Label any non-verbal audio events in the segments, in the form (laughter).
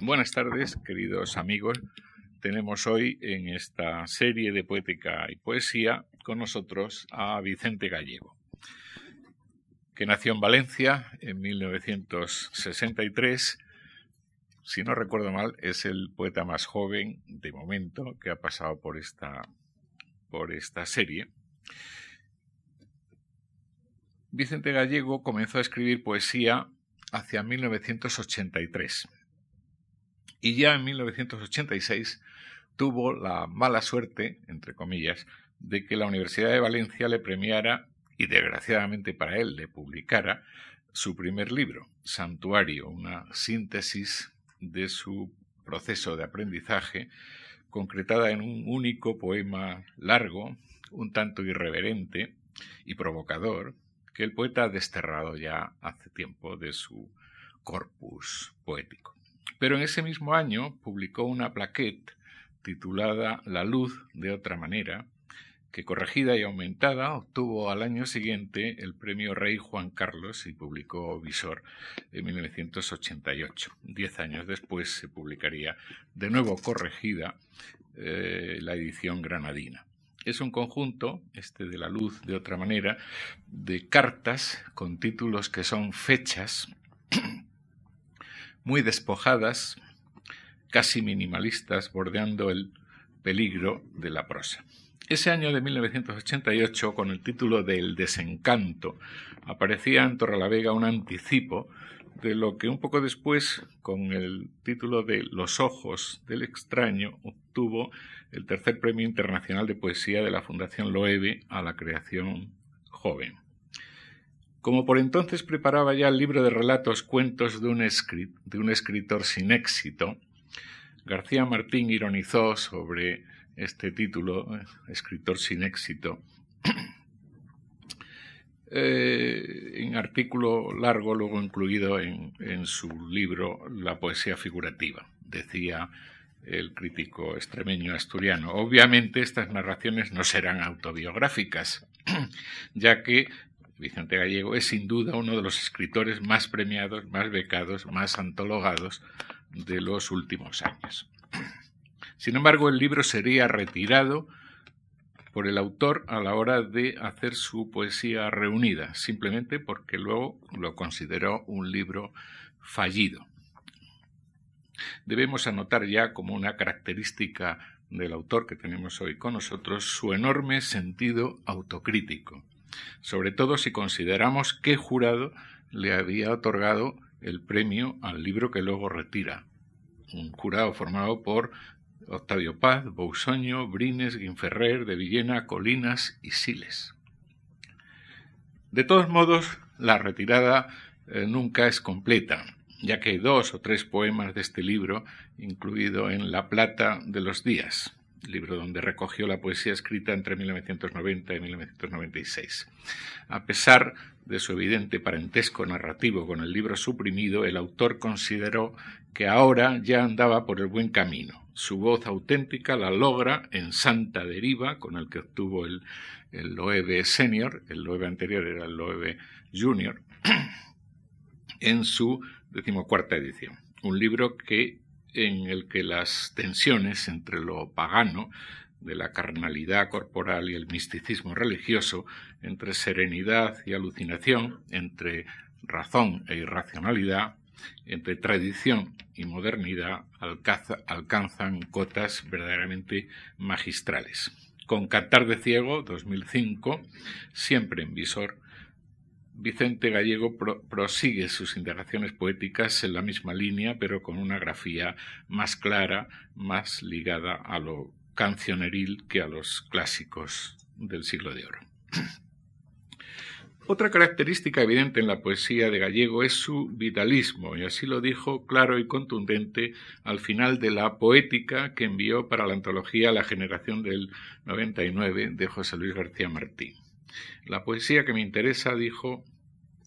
Buenas tardes, queridos amigos. Tenemos hoy en esta serie de poética y poesía con nosotros a Vicente Gallego, que nació en Valencia en 1963. Si no recuerdo mal, es el poeta más joven de momento que ha pasado por esta, por esta serie. Vicente Gallego comenzó a escribir poesía hacia 1983 y ya en 1986 tuvo la mala suerte, entre comillas, de que la Universidad de Valencia le premiara y desgraciadamente para él le publicara su primer libro, Santuario, una síntesis de su proceso de aprendizaje concretada en un único poema largo, un tanto irreverente y provocador, que el poeta ha desterrado ya hace tiempo de su corpus poético. Pero en ese mismo año publicó una plaquette titulada La luz de otra manera, que corregida y aumentada obtuvo al año siguiente el premio Rey Juan Carlos y publicó Visor en 1988. Diez años después se publicaría de nuevo corregida eh, la edición granadina. Es un conjunto, este de la luz de otra manera, de cartas con títulos que son fechas muy despojadas, casi minimalistas, bordeando el peligro de la prosa. Ese año de 1988, con el título de El desencanto, aparecía en Torrelavega un anticipo de lo que un poco después, con el título de Los ojos del extraño, obtuvo el tercer premio internacional de poesía de la Fundación Loewe a la creación joven. Como por entonces preparaba ya el libro de relatos Cuentos de un, escritor sin éxito, García Martín ironizó sobre este título, Escritor sin éxito, (clears throat) eh, en artículo largo luego incluido en, su libro La poesía figurativa, decía el crítico extremeño asturiano. Obviamente estas narraciones no serán autobiográficas, (clears throat) ya que Vicente Gallego es sin duda uno de los escritores más premiados, más becados, más antologados de los últimos años. Sin embargo, el libro sería retirado por el autor a la hora de hacer su poesía reunida, simplemente porque luego lo consideró un libro fallido. Debemos anotar ya como una característica del autor que tenemos hoy con nosotros su enorme sentido autocrítico sobre todo si consideramos qué jurado le había otorgado el premio al libro que luego retira. Un jurado formado por Octavio Paz, Bousoño, Brines, Guinferrer, de Villena, Colinas y Siles. De todos modos, la retirada eh, nunca es completa, ya que hay dos o tres poemas de este libro incluido en La Plata de los Días libro donde recogió la poesía escrita entre 1990 y 1996. A pesar de su evidente parentesco narrativo con el libro suprimido, el autor consideró que ahora ya andaba por el buen camino. Su voz auténtica la logra en Santa Deriva, con el que obtuvo el, el Loewe Senior, el Loewe anterior era el Loewe Junior, (clears throat) en su decimocuarta edición. Un libro que en el que las tensiones entre lo pagano, de la carnalidad corporal y el misticismo religioso, entre serenidad y alucinación, entre razón e irracionalidad, entre tradición y modernidad, alcanzan cotas verdaderamente magistrales. Con Cantar de Ciego, 2005, siempre en visor, Vicente Gallego prosigue sus indagaciones poéticas en la misma línea, pero con una grafía más clara, más ligada a lo cancioneril que a los clásicos del siglo de oro. Otra característica evidente en la poesía de Gallego es su vitalismo, y así lo dijo claro y contundente al final de la poética que envió para la antología La generación del 99 de José Luis García Martín. La poesía que me interesa, dijo,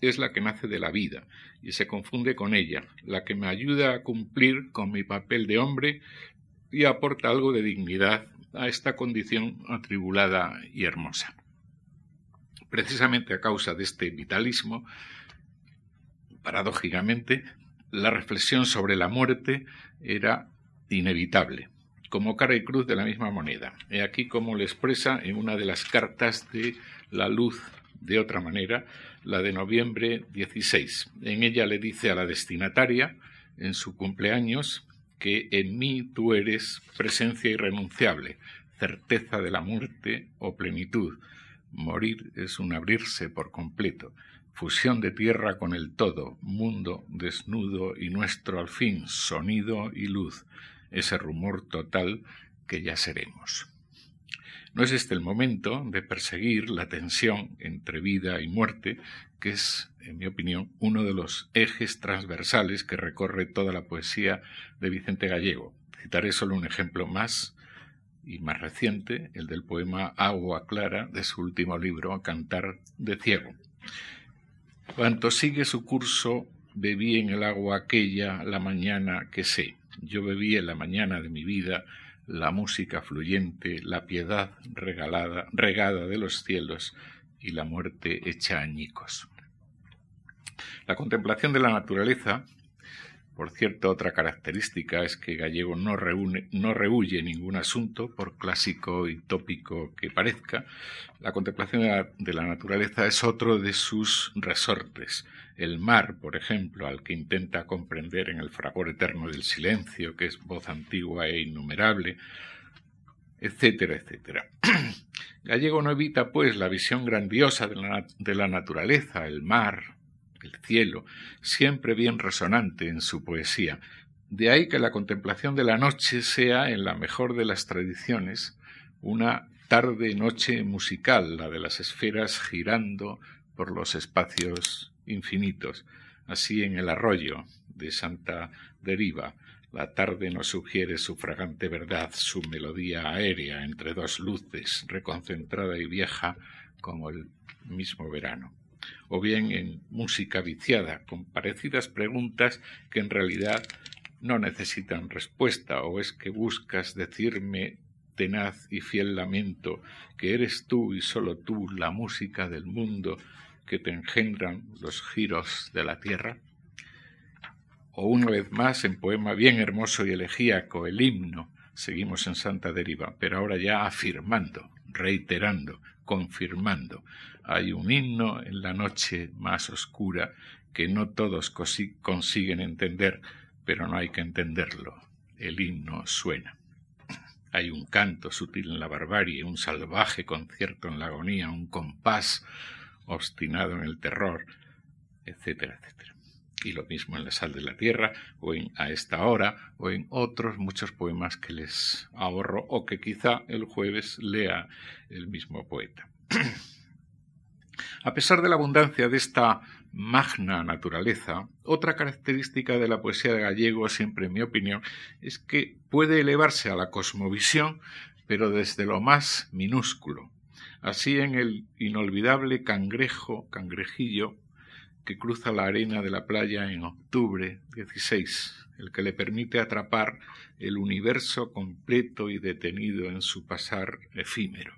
es la que nace de la vida y se confunde con ella, la que me ayuda a cumplir con mi papel de hombre y aporta algo de dignidad a esta condición atribulada y hermosa. Precisamente a causa de este vitalismo, paradójicamente, la reflexión sobre la muerte era inevitable, como cara y cruz de la misma moneda. He aquí como le expresa en una de las cartas de la luz de otra manera, la de noviembre 16. En ella le dice a la destinataria, en su cumpleaños, que en mí tú eres presencia irrenunciable, certeza de la muerte o plenitud. Morir es un abrirse por completo, fusión de tierra con el todo, mundo desnudo y nuestro al fin, sonido y luz, ese rumor total que ya seremos. No es este el momento de perseguir la tensión entre vida y muerte, que es, en mi opinión, uno de los ejes transversales que recorre toda la poesía de Vicente Gallego. Citaré solo un ejemplo más y más reciente, el del poema Agua Clara de su último libro, Cantar de Ciego. Cuanto sigue su curso, bebí en el agua aquella la mañana que sé. Yo bebí en la mañana de mi vida la música fluyente, la piedad regalada, regada de los cielos y la muerte hecha añicos. La contemplación de la naturaleza, por cierto, otra característica es que Gallego no, reúne, no rehuye ningún asunto, por clásico y tópico que parezca. La contemplación de la, naturaleza es otro de sus resortes. El mar, por ejemplo, al que intenta comprender en el fragor eterno del silencio, que es voz antigua e innumerable, etcétera, etcétera. (clears throat) Gallego no evita, pues, la visión grandiosa de la naturaleza, el mar, el cielo, siempre bien resonante en su poesía. De ahí que la contemplación de la noche sea, en la mejor de las tradiciones, una tarde-noche musical, la de las esferas girando por los espacios infinitos. Así en el arroyo de Santa Deriva, la tarde nos sugiere su fragante verdad, su melodía aérea entre dos luces, reconcentrada y vieja como el mismo verano. O bien en música viciada, con parecidas preguntas que en realidad no necesitan respuesta, o es que buscas decirme tenaz y fiel lamento que eres tú y sólo tú la música del mundo que te engendran los giros de la tierra? o una vez más en poema bien hermoso y elegíaco, el himno, seguimos en Santa Deriva, pero ahora ya afirmando, reiterando, confirmando. Hay un himno en la noche más oscura que no todos consiguen entender, pero no hay que entenderlo. El himno suena. Hay un canto sutil en la barbarie, un salvaje concierto en la agonía, un compás obstinado en el terror, etcétera, etcétera y lo mismo en La sal de la tierra, o en A esta hora, o en otros muchos poemas que les ahorro, o que quizá el jueves lea el mismo poeta. (clears throat) A pesar de la abundancia de esta magna naturaleza, otra característica de la poesía de gallego, siempre en mi opinión, es que puede elevarse a la cosmovisión, pero desde lo más minúsculo. Así en el inolvidable cangrejo, cangrejillo, que cruza la arena de la playa en octubre 16, el que le permite atrapar el universo completo y detenido en su pasar efímero,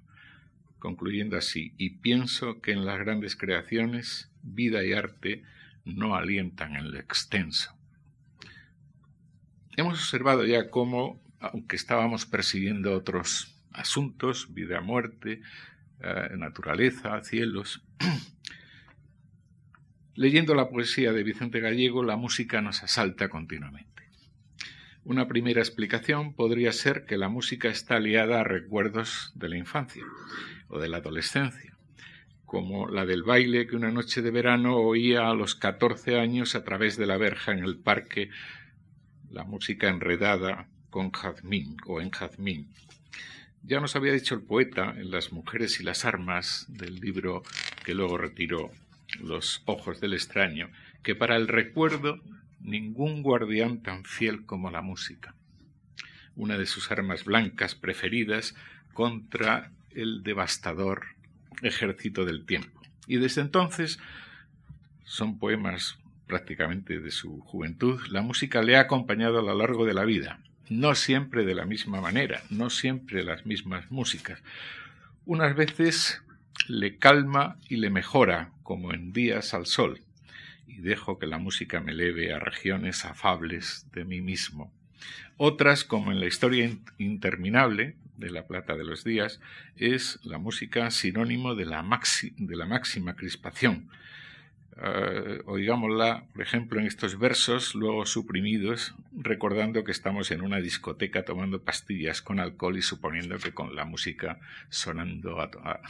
concluyendo así, y pienso que en las grandes creaciones vida y arte no alientan en lo extenso. Hemos observado ya cómo, aunque estábamos persiguiendo otros asuntos, vida, muerte, eh, naturaleza, cielos, Leyendo la poesía de Vicente Gallego, la música nos asalta continuamente. Una primera explicación podría ser que la música está liada a recuerdos de la infancia o de la adolescencia, como la del baile que una noche de verano oía a los catorce años a través de la verja en el parque, la música enredada con jazmín o en jazmín. Ya nos había dicho el poeta en Las mujeres y las armas del libro que luego retiró los ojos del extraño, que para el recuerdo ningún guardián tan fiel como la música, una de sus armas blancas preferidas contra el devastador ejército del tiempo. Y desde entonces son poemas prácticamente de su juventud, la música le ha acompañado a lo largo de la vida, no siempre de la misma manera, no siempre las mismas músicas. Unas veces le calma y le mejora, como en días al sol, y dejo que la música me eleve a regiones afables de mí mismo. Otras, como en la historia interminable de La Plata de los Días, es la música sinónimo de la, máxima crispación, uh, oigámosla, por ejemplo, en estos versos, luego suprimidos, recordando que estamos en una discoteca tomando pastillas con alcohol y suponiendo que con la música sonando a,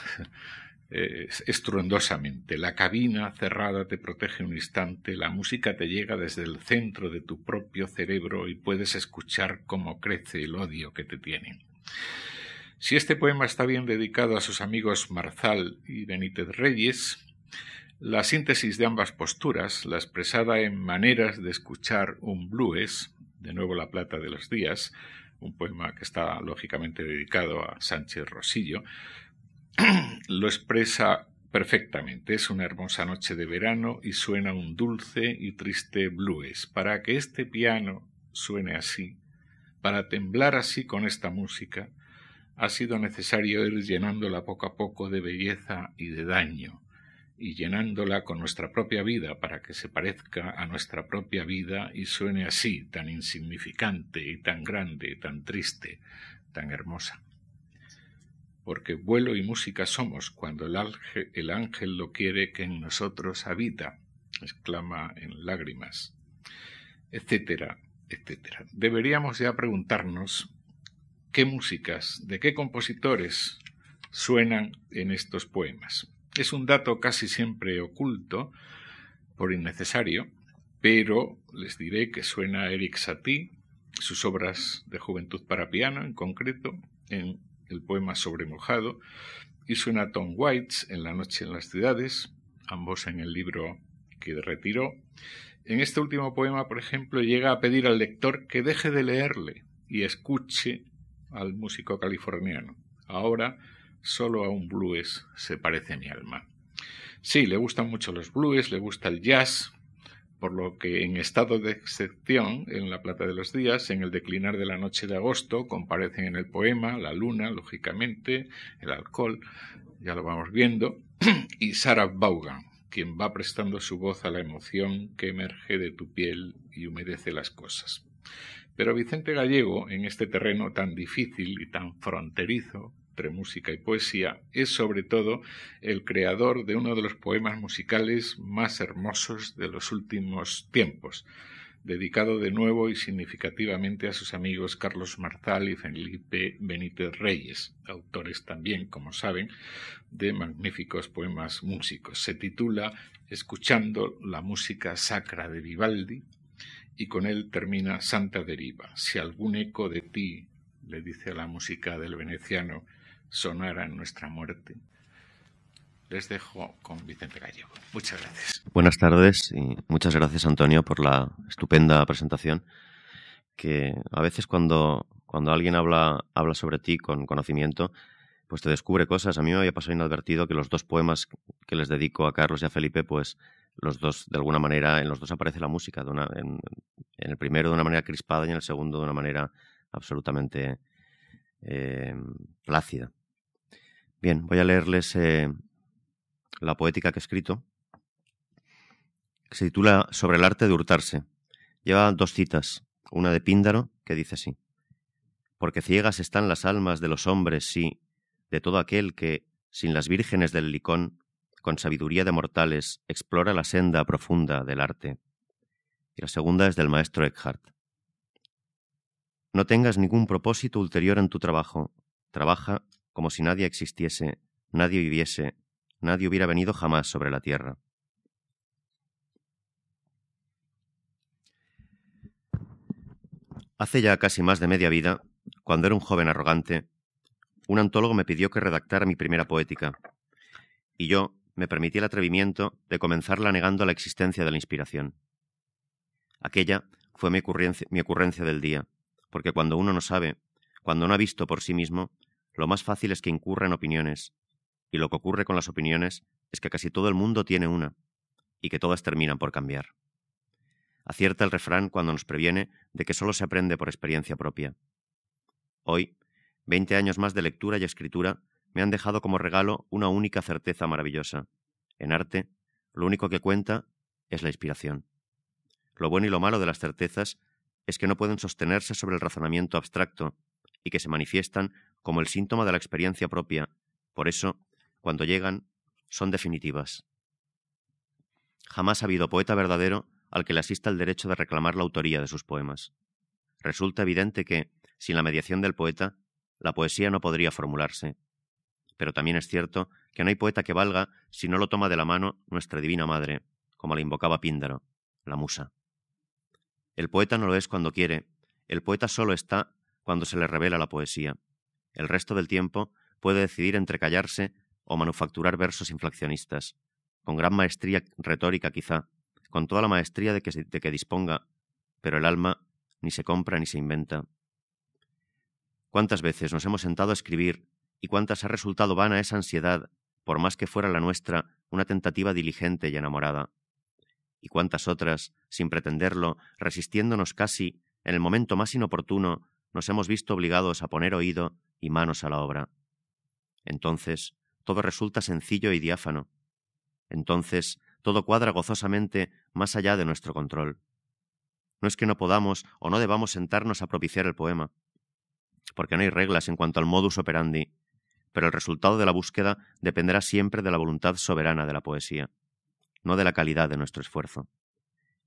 estruendosamente. La cabina cerrada te protege un instante, la música te llega desde el centro de tu propio cerebro y puedes escuchar cómo crece el odio que te tienen. Si este poema está bien dedicado a sus amigos Marzal y Benítez Reyes, la síntesis de ambas posturas, la expresada en maneras de escuchar un blues, de nuevo La Plata de los Días, un poema que está lógicamente dedicado a Sánchez Rosillo, (clears throat) lo expresa perfectamente. Es una hermosa noche de verano y suena un dulce y triste blues. Para que este piano suene así, para temblar así con esta música, ha sido necesario ir llenándola poco a poco de belleza y de daño, y llenándola con nuestra propia vida para que se parezca a nuestra propia vida y suene así, tan insignificante y tan grande, tan triste, tan hermosa. Porque vuelo y música somos cuando el ángel, el ángel lo quiere que en nosotros habita, exclama en lágrimas, etcétera, etcétera. Deberíamos ya preguntarnos qué músicas, de qué compositores suenan en estos poemas. Es un dato casi siempre oculto, por innecesario, pero les diré que suena Eric Satie, sus obras de juventud para piano en concreto, en el poema Sobre Mojado, y suena Tom Waits en La Noche en las Ciudades, ambos en el libro que retiró. En este último poema, por ejemplo, llega a pedir al lector que deje de leerle y escuche al músico californiano. Ahora Solo a un blues se parece mi alma. Sí, le gustan mucho los blues, le gusta el jazz, por lo que en estado de excepción, en La Plata de los Días, en el declinar de la noche de agosto, comparecen en el poema la luna, lógicamente, el alcohol, ya lo vamos viendo, (clears throat) y Sarah Vaughan, quien va prestando su voz a la emoción que emerge de tu piel y humedece las cosas. Pero Vicente Gallego, en este terreno tan difícil y tan fronterizo, entre música y poesía, es sobre todo el creador de uno de los poemas musicales más hermosos de los últimos tiempos, dedicado de nuevo y significativamente a sus amigos Carlos Marzal y Felipe Benítez Reyes, autores también, como saben, de magníficos poemas músicos. Se titula Escuchando la música sacra de Vivaldi y con él termina Santa Deriva. Si algún eco de ti, le dice a la música del veneciano, sonara en nuestra muerte. Les dejo con Vicente Gallego. Muchas gracias. Buenas tardes y muchas gracias Antonio por la estupenda presentación que a veces cuando, cuando alguien habla, habla sobre ti con conocimiento, pues te descubre cosas. A mí me había pasado inadvertido que los dos poemas que les dedico a Carlos y a Felipe, pues los dos, de alguna manera, en los dos aparece la música. De una, en, el primero de una manera crispada y en el segundo de una manera absolutamente eh, plácida. Bien, voy a leerles eh, la poética que he escrito, que se titula Sobre el arte de hurtarse. Lleva dos citas, una de Píndaro, que dice así. Porque ciegas están las almas de los hombres, sí, de todo aquel que, sin las vírgenes del licón, con sabiduría de mortales, explora la senda profunda del arte. Y la segunda es del maestro Eckhart. No tengas ningún propósito ulterior en tu trabajo. Trabaja como si nadie existiese, nadie viviese, nadie hubiera venido jamás sobre la tierra. Hace ya casi más de media vida, cuando era un joven arrogante, un antólogo me pidió que redactara mi primera poética, y yo me permití el atrevimiento de comenzarla negando la existencia de la inspiración. Aquella fue mi ocurrencia, mi ocurrencia del día, porque cuando uno no sabe, cuando no ha visto por sí mismo, lo más fácil es que incurra en opiniones, y lo que ocurre con las opiniones es que casi todo el mundo tiene una, y que todas terminan por cambiar. Acierta el refrán cuando nos previene de que solo se aprende por experiencia propia. Hoy, veinte años más de lectura y escritura me han dejado como regalo una única certeza maravillosa. En arte, lo único que cuenta es la inspiración. Lo bueno y lo malo de las certezas es que no pueden sostenerse sobre el razonamiento abstracto y que se manifiestan como el síntoma de la experiencia propia. Por eso, cuando llegan, son definitivas. Jamás ha habido poeta verdadero al que le asista el derecho de reclamar la autoría de sus poemas. Resulta evidente que, sin la mediación del poeta, la poesía no podría formularse. Pero también es cierto que no hay poeta que valga si no lo toma de la mano nuestra divina madre, como la invocaba Píndaro, la musa. El poeta no lo es cuando quiere, el poeta solo está cuando se le revela la poesía. El resto del tiempo puede decidir entre callarse o manufacturar versos inflacionistas, con gran maestría retórica quizá, con toda la maestría de que, de que disponga, pero el alma ni se compra ni se inventa. ¿Cuántas veces nos hemos sentado a escribir y cuántas ha resultado vana esa ansiedad, por más que fuera la nuestra una tentativa diligente y enamorada? y cuántas otras, sin pretenderlo, resistiéndonos casi, en el momento más inoportuno, nos hemos visto obligados a poner oído y manos a la obra. Entonces, todo resulta sencillo y diáfano. Entonces, todo cuadra gozosamente más allá de nuestro control. No es que no podamos o no debamos sentarnos a propiciar el poema, porque no hay reglas en cuanto al modus operandi, pero el resultado de la búsqueda dependerá siempre de la voluntad soberana de la poesía no de la calidad de nuestro esfuerzo.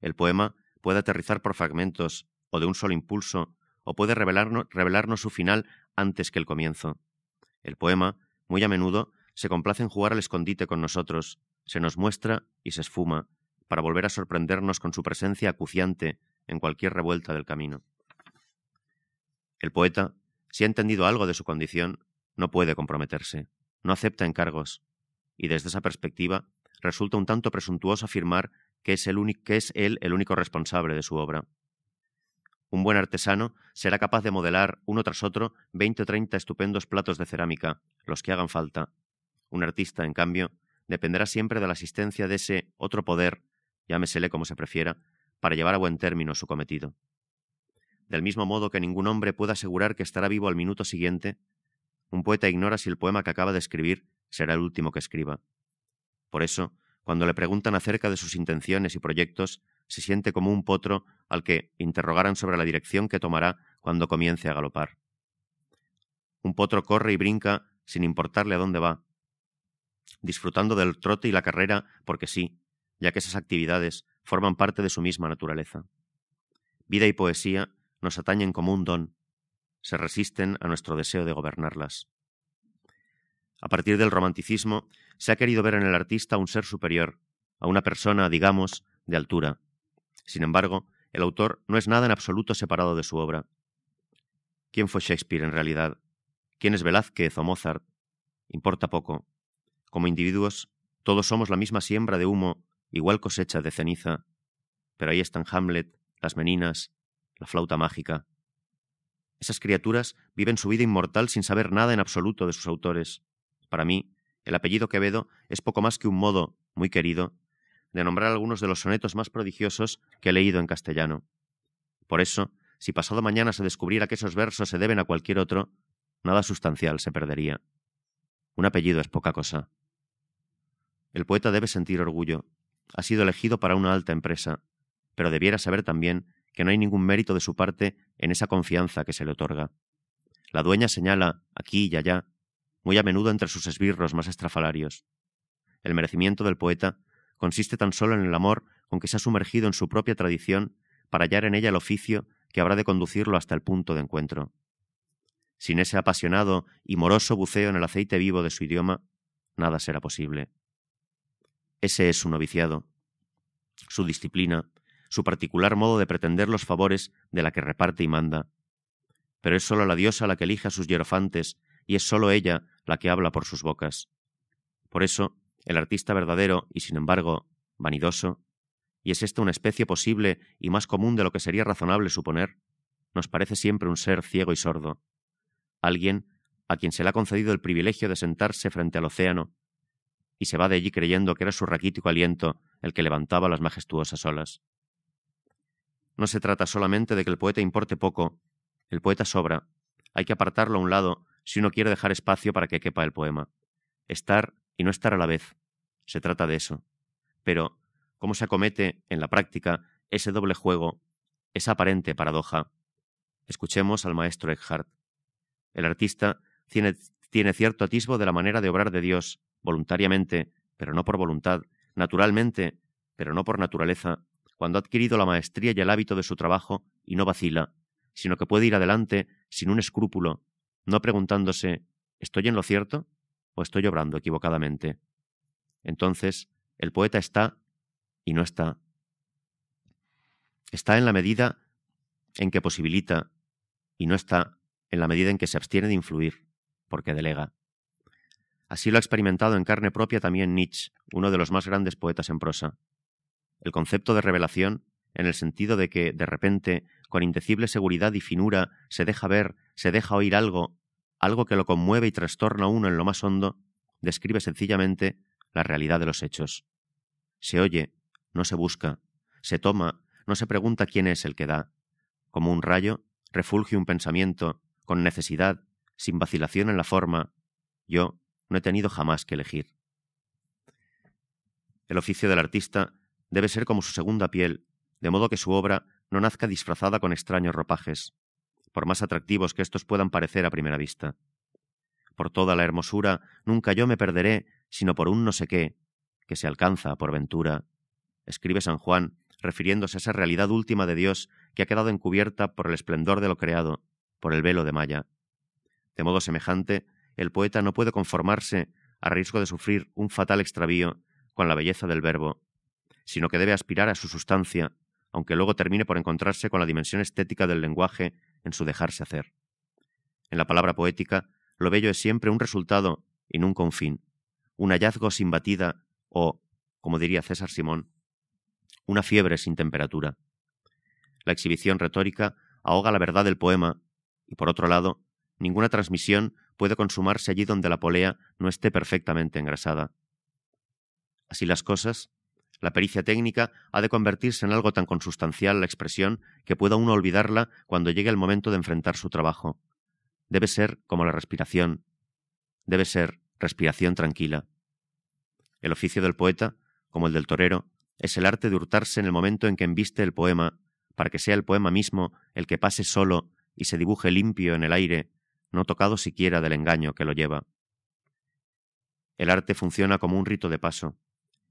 El poema puede aterrizar por fragmentos o de un solo impulso, o puede revelarnos, su final antes que el comienzo. El poema, muy a menudo, se complace en jugar al escondite con nosotros, se nos muestra y se esfuma, para volver a sorprendernos con su presencia acuciante en cualquier revuelta del camino. El poeta, si ha entendido algo de su condición, no puede comprometerse, no acepta encargos, y desde esa perspectiva resulta un tanto presuntuoso afirmar que es él el único responsable de su obra. Un buen artesano será capaz de modelar uno tras otro veinte o treinta estupendos platos de cerámica, los que hagan falta. Un artista, en cambio, dependerá siempre de la asistencia de ese otro poder, llámesele como se prefiera, para llevar a buen término su cometido. Del mismo modo que ningún hombre puede asegurar que estará vivo al minuto siguiente, un poeta ignora si el poema que acaba de escribir será el último que escriba. Por eso, cuando le preguntan acerca de sus intenciones y proyectos, se siente como un potro al que interrogaran sobre la dirección que tomará cuando comience a galopar. Un potro corre y brinca sin importarle a dónde va, disfrutando del trote y la carrera porque sí, ya que esas actividades forman parte de su misma naturaleza. Vida y poesía nos atañen como un don, se resisten a nuestro deseo de gobernarlas. A partir del romanticismo, se ha querido ver en el artista un ser superior, a una persona, digamos, de altura. Sin embargo, el autor no es nada en absoluto separado de su obra. ¿Quién fue Shakespeare en realidad? ¿Quién es Velázquez o Mozart? Importa poco. Como individuos, todos somos la misma siembra de humo, igual cosecha de ceniza. Pero ahí están Hamlet, las meninas, la flauta mágica. Esas criaturas viven su vida inmortal sin saber nada en absoluto de sus autores. Para mí, el apellido Quevedo es poco más que un modo, muy querido, de nombrar algunos de los sonetos más prodigiosos que he leído en castellano. Por eso, si pasado mañana se descubriera que esos versos se deben a cualquier otro, nada sustancial se perdería. Un apellido es poca cosa. El poeta debe sentir orgullo. Ha sido elegido para una alta empresa, pero debiera saber también que no hay ningún mérito de su parte en esa confianza que se le otorga. La dueña señala, aquí y allá, muy a menudo entre sus esbirros más estrafalarios. El merecimiento del poeta consiste tan solo en el amor con que se ha sumergido en su propia tradición para hallar en ella el oficio que habrá de conducirlo hasta el punto de encuentro. Sin ese apasionado y moroso buceo en el aceite vivo de su idioma, nada será posible. Ese es su noviciado, su disciplina, su particular modo de pretender los favores de la que reparte y manda. Pero es sólo la diosa la que elige a sus hierofantes y es sólo ella la que habla por sus bocas. Por eso, el artista verdadero y, sin embargo, vanidoso, y es esta una especie posible y más común de lo que sería razonable suponer, nos parece siempre un ser ciego y sordo, alguien a quien se le ha concedido el privilegio de sentarse frente al océano, y se va de allí creyendo que era su raquítico aliento el que levantaba las majestuosas olas. No se trata solamente de que el poeta importe poco, el poeta sobra, hay que apartarlo a un lado si uno quiere dejar espacio para que quepa el poema. Estar y no estar a la vez. Se trata de eso. Pero cómo se acomete en la práctica ese doble juego, esa aparente paradoja. Escuchemos al maestro Eckhart. El artista tiene, tiene cierto atisbo de la manera de obrar de Dios, voluntariamente, pero no por voluntad, naturalmente, pero no por naturaleza, cuando ha adquirido la maestría y el hábito de su trabajo y no vacila, sino que puede ir adelante sin un escrúpulo, no preguntándose ¿estoy en lo cierto o estoy obrando equivocadamente? Entonces, el poeta está y no está. Está en la medida en que posibilita y no está en la medida en que se abstiene de influir, porque delega. Así lo ha experimentado en carne propia también Nietzsche, uno de los más grandes poetas en prosa. El concepto de revelación, en el sentido de que, de repente, con indecible seguridad y finura, se deja ver, se deja oír algo, algo que lo conmueve y trastorna a uno en lo más hondo, describe sencillamente la realidad de los hechos. Se oye, no se busca, se toma, no se pregunta quién es el que da. Como un rayo, refulge un pensamiento, con necesidad, sin vacilación en la forma. Yo, no he tenido jamás que elegir. El oficio del artista debe ser como su segunda piel, de modo que su obra no nazca disfrazada con extraños ropajes, por más atractivos que éstos puedan parecer a primera vista. Por toda la hermosura nunca yo me perderé, sino por un no sé qué, que se alcanza por ventura, escribe San Juan, refiriéndose a esa realidad última de Dios que ha quedado encubierta por el esplendor de lo creado, por el velo de Maya. De modo semejante, el poeta no puede conformarse, a riesgo de sufrir un fatal extravío, con la belleza del verbo, sino que debe aspirar a su sustancia, aunque luego termine por encontrarse con la dimensión estética del lenguaje en su dejarse hacer. En la palabra poética, lo bello es siempre un resultado y nunca un fin, un hallazgo sin batida o, como diría César Simón, una fiebre sin temperatura. La exhibición retórica ahoga la verdad del poema y, por otro lado, ninguna transmisión puede consumarse allí donde la polea no esté perfectamente engrasada. Así las cosas, la pericia técnica ha de convertirse en algo tan consustancial la expresión que pueda uno olvidarla cuando llegue el momento de enfrentar su trabajo. Debe ser como la respiración. Debe ser respiración tranquila. El oficio del poeta, como el del torero, es el arte de hurtarse en el momento en que embiste el poema, para que sea el poema mismo el que pase solo y se dibuje limpio en el aire, no tocado siquiera del engaño que lo lleva. El arte funciona como un rito de paso,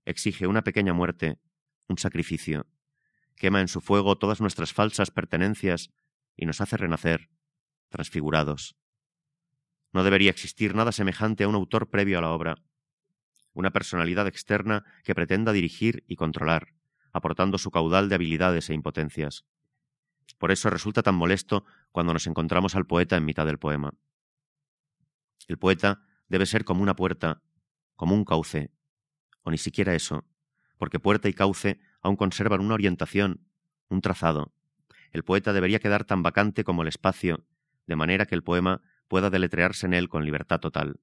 exige una pequeña muerte, un sacrificio, quema en su fuego todas nuestras falsas pertenencias y nos hace renacer, transfigurados. No debería existir nada semejante a un autor previo a la obra, una personalidad externa que pretenda dirigir y controlar, aportando su caudal de habilidades e impotencias. Por eso resulta tan molesto cuando nos encontramos al poeta en mitad del poema. El poeta debe ser como una puerta, como un cauce, o ni siquiera eso, porque puerta y cauce aún conservan una orientación, un trazado. El poeta debería quedar tan vacante como el espacio, de manera que el poema pueda deletrearse en él con libertad total.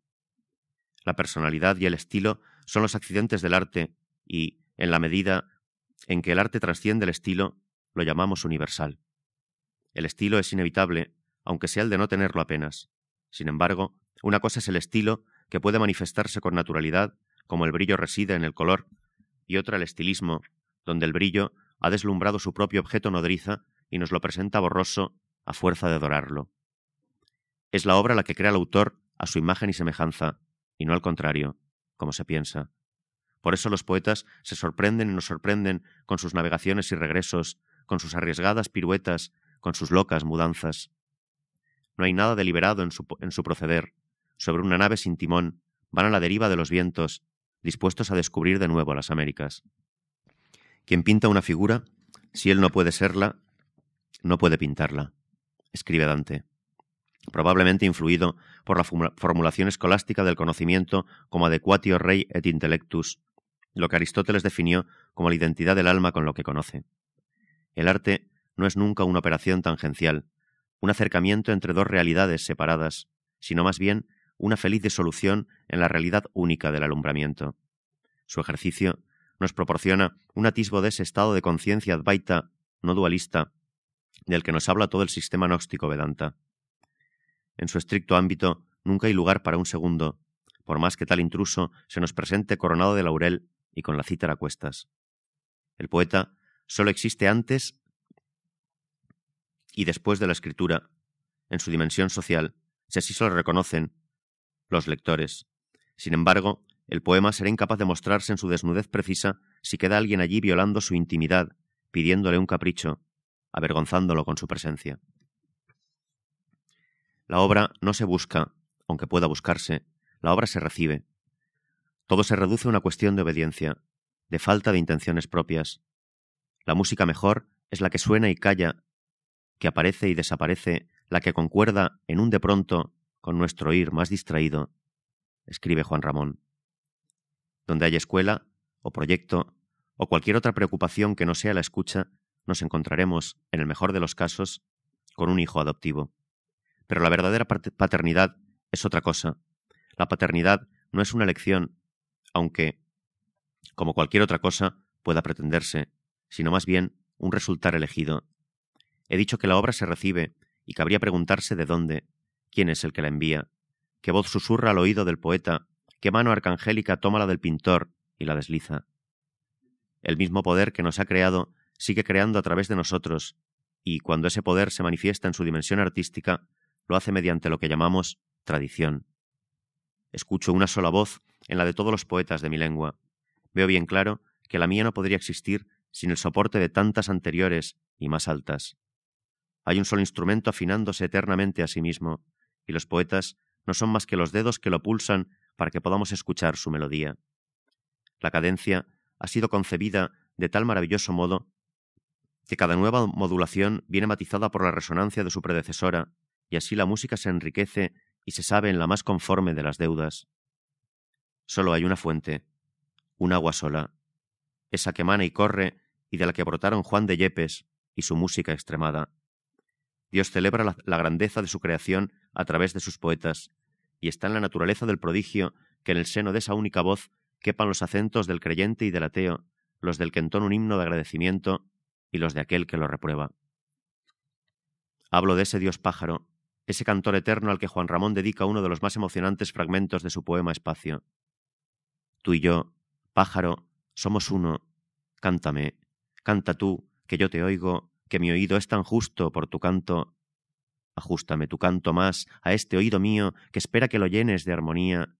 La personalidad y el estilo son los accidentes del arte y, en la medida en que el arte trasciende el estilo, lo llamamos universal. El estilo es inevitable, aunque sea el de no tenerlo apenas. Sin embargo, una cosa es el estilo, que puede manifestarse con naturalidad, como el brillo reside en el color, y otra el estilismo, donde el brillo ha deslumbrado su propio objeto nodriza y nos lo presenta borroso a fuerza de adorarlo. Es la obra la que crea el autor a su imagen y semejanza, y no al contrario, como se piensa. Por eso los poetas se sorprenden y nos sorprenden con sus navegaciones y regresos, con sus arriesgadas piruetas, con sus locas mudanzas. No hay nada deliberado en su, en su proceder. Sobre una nave sin timón, van a la deriva de los vientos, dispuestos a descubrir de nuevo las Américas. Quien pinta una figura, si él no puede serla, no puede pintarla, escribe Dante probablemente influido por la formulación escolástica del conocimiento como adequatio rei et intellectus, lo que Aristóteles definió como la identidad del alma con lo que conoce. El arte no es nunca una operación tangencial, un acercamiento entre dos realidades separadas, sino más bien una feliz disolución en la realidad única del alumbramiento. Su ejercicio nos proporciona un atisbo de ese estado de conciencia advaita, no dualista, del que nos habla todo el sistema gnóstico Vedanta. En su estricto ámbito, nunca hay lugar para un segundo, por más que tal intruso se nos presente coronado de laurel y con la cítara a cuestas. El poeta solo existe antes y después de la escritura, en su dimensión social, si así se lo reconocen los lectores. Sin embargo, el poema será incapaz de mostrarse en su desnudez precisa si queda alguien allí violando su intimidad, pidiéndole un capricho, avergonzándolo con su presencia. La obra no se busca, aunque pueda buscarse, la obra se recibe. Todo se reduce a una cuestión de obediencia, de falta de intenciones propias. La música mejor es la que suena y calla, que aparece y desaparece, la que concuerda en un de pronto con nuestro oír más distraído, escribe Juan Ramón. Donde haya escuela, o proyecto, o cualquier otra preocupación que no sea la escucha, nos encontraremos, en el mejor de los casos, con un hijo adoptivo. Pero la verdadera paternidad es otra cosa. La paternidad no es una elección, aunque, como cualquier otra cosa, pueda pretenderse, sino más bien un resultar elegido. He dicho que la obra se recibe y cabría preguntarse de dónde, quién es el que la envía, qué voz susurra al oído del poeta, qué mano arcangélica toma la del pintor y la desliza. El mismo poder que nos ha creado sigue creando a través de nosotros, y cuando ese poder se manifiesta en su dimensión artística, lo hace mediante lo que llamamos tradición. Escucho una sola voz en la de todos los poetas de mi lengua. Veo bien claro que la mía no podría existir sin el soporte de tantas anteriores y más altas. Hay un solo instrumento afinándose eternamente a sí mismo, y los poetas no son más que los dedos que lo pulsan para que podamos escuchar su melodía. La cadencia ha sido concebida de tal maravilloso modo que cada nueva modulación viene matizada por la resonancia de su predecesora, y así la música se enriquece y se sabe en la más conforme de las deudas. Solo hay una fuente, un agua sola, esa que mana y corre y de la que brotaron Juan de Yepes y su música extremada. Dios celebra la, grandeza de su creación a través de sus poetas, y está en la naturaleza del prodigio que en el seno de esa única voz quepan los acentos del creyente y del ateo, los del que entona un himno de agradecimiento y los de aquel que lo reprueba. Hablo de ese Dios pájaro, ese cantor eterno al que Juan Ramón dedica uno de los más emocionantes fragmentos de su poema Espacio. Tú y yo, pájaro, somos uno, cántame, canta tú, que yo te oigo, que mi oído es tan justo por tu canto. Ajústame tu canto más a este oído mío que espera que lo llenes de armonía.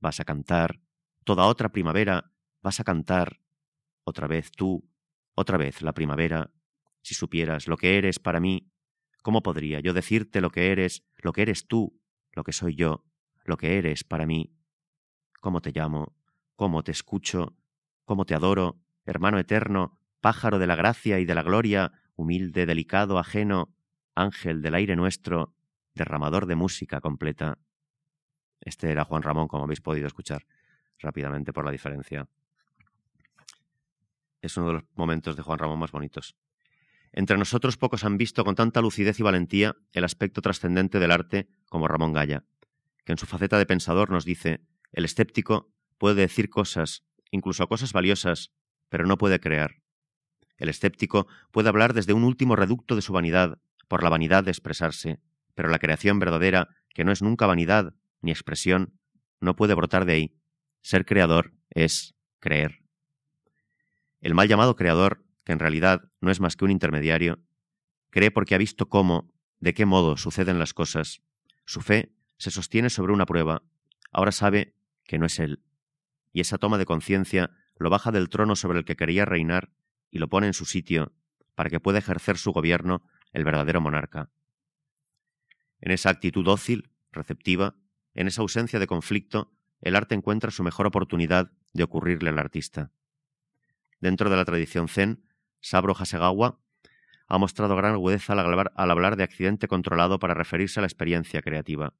Vas a cantar, toda otra primavera, vas a cantar, otra vez tú, otra vez la primavera. Si supieras lo que eres para mí, ¿cómo podría yo decirte lo que eres, lo que eres tú, lo que soy yo, lo que eres para mí? ¿Cómo te llamo? ¿Cómo te escucho? ¿Cómo te adoro, hermano eterno, pájaro de la gracia y de la gloria, humilde, delicado, ajeno, ángel del aire nuestro, derramador de música completa. Este era Juan Ramón, como habéis podido escuchar rápidamente por la diferencia. Es uno de los momentos de Juan Ramón más bonitos. Entre nosotros pocos han visto con tanta lucidez y valentía el aspecto trascendente del arte como Ramón Gaya, que en su faceta de pensador nos dice, el escéptico puede decir cosas, incluso cosas valiosas, pero no puede crear. El escéptico puede hablar desde un último reducto de su vanidad, por la vanidad de expresarse, pero la creación verdadera, que no es nunca vanidad ni expresión, no puede brotar de ahí. Ser creador es creer. El mal llamado creador, que en realidad no es más que un intermediario, cree porque ha visto cómo, de qué modo suceden las cosas. Su fe se sostiene sobre una prueba. Ahora sabe que no es él. Y esa toma de conciencia lo baja del trono sobre el que quería reinar y lo pone en su sitio para que pueda ejercer su gobierno el verdadero monarca. En esa actitud dócil, receptiva, en esa ausencia de conflicto, el arte encuentra su mejor oportunidad de ocurrirle al artista. Dentro de la tradición zen, Sabro Hasegawa ha mostrado gran agudeza al hablar, de accidente controlado para referirse a la experiencia creativa.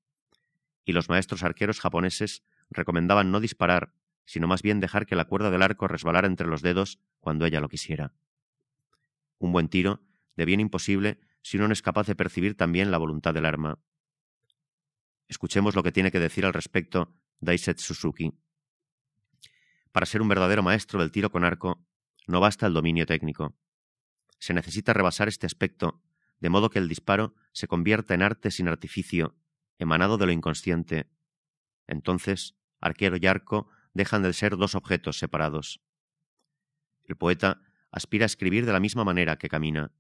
Y los maestros arqueros japoneses recomendaban no disparar, sino más bien dejar que la cuerda del arco resbalara entre los dedos cuando ella lo quisiera. Un buen tiro, de bien imposible, si uno no es capaz de percibir también la voluntad del arma. Escuchemos lo que tiene que decir al respecto Daiset Suzuki. Para ser un verdadero maestro del tiro con arco, no basta el dominio técnico. Se necesita rebasar este aspecto, de modo que el disparo se convierta en arte sin artificio, emanado de lo inconsciente. Entonces, arquero y arco dejan de ser dos objetos separados. El poeta aspira a escribir de la misma manera que camina,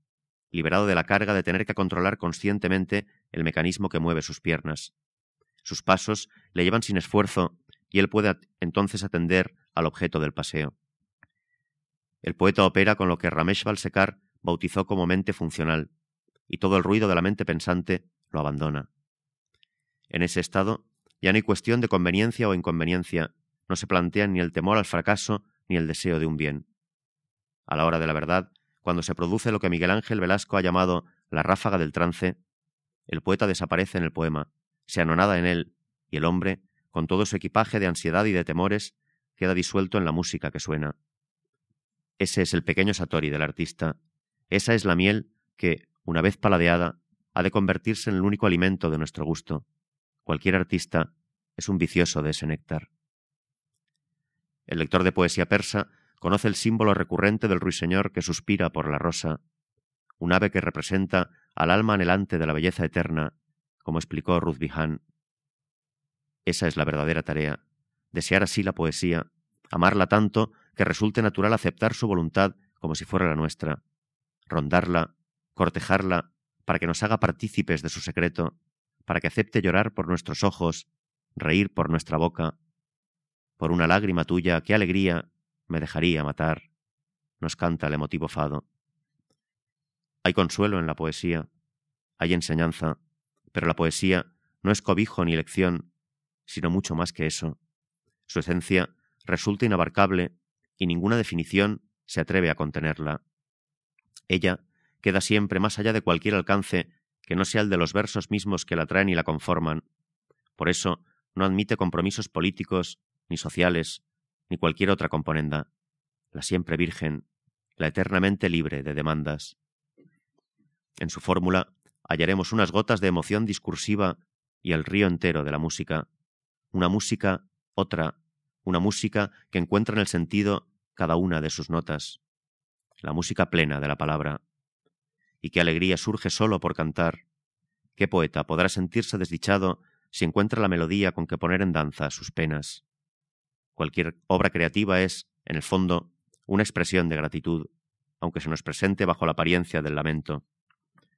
liberado de la carga de tener que controlar conscientemente el mecanismo que mueve sus piernas. Sus pasos le llevan sin esfuerzo y él puede entonces atender al objeto del paseo. El poeta opera con lo que Ramesh Balsekar bautizó como mente funcional, y todo el ruido de la mente pensante lo abandona. En ese estado ya no hay cuestión de conveniencia o inconveniencia, no se plantea ni el temor al fracaso ni el deseo de un bien. A la hora de la verdad, cuando se produce lo que Miguel Ángel Velasco ha llamado la ráfaga del trance, el poeta desaparece en el poema, se anonada en él, y el hombre, con todo su equipaje de ansiedad y de temores, queda disuelto en la música que suena. Ese es el pequeño Satori del artista, esa es la miel que, una vez paladeada, ha de convertirse en el único alimento de nuestro gusto. Cualquier artista es un vicioso de ese néctar. El lector de poesía persa conoce el símbolo recurrente del ruiseñor que suspira por la rosa, un ave que representa al alma anhelante de la belleza eterna, como explicó Ruth Bihan. Esa es la verdadera tarea, desear así la poesía, amarla tanto que resulte natural aceptar su voluntad como si fuera la nuestra, rondarla, cortejarla, para que nos haga partícipes de su secreto, para que acepte llorar por nuestros ojos, reír por nuestra boca. Por una lágrima tuya, qué alegría me dejaría matar, nos canta el emotivo fado. Hay consuelo en la poesía, hay enseñanza, pero la poesía no es cobijo ni lección, sino mucho más que eso. Su esencia resulta inabarcable y ninguna definición se atreve a contenerla. Ella queda siempre más allá de cualquier alcance que no sea el de los versos mismos que la traen y la conforman. Por eso no admite compromisos políticos, ni sociales, ni cualquier otra componenda. La siempre virgen, la eternamente libre de demandas. En su fórmula hallaremos unas gotas de emoción discursiva y el río entero de la música. Una música, otra, una música que encuentra en el sentido cada una de sus notas. La música plena de la palabra. Y qué alegría surge solo por cantar. ¿Qué poeta podrá sentirse desdichado si encuentra la melodía con que poner en danza sus penas? Cualquier obra creativa es, en el fondo, una expresión de gratitud, aunque se nos presente bajo la apariencia del lamento.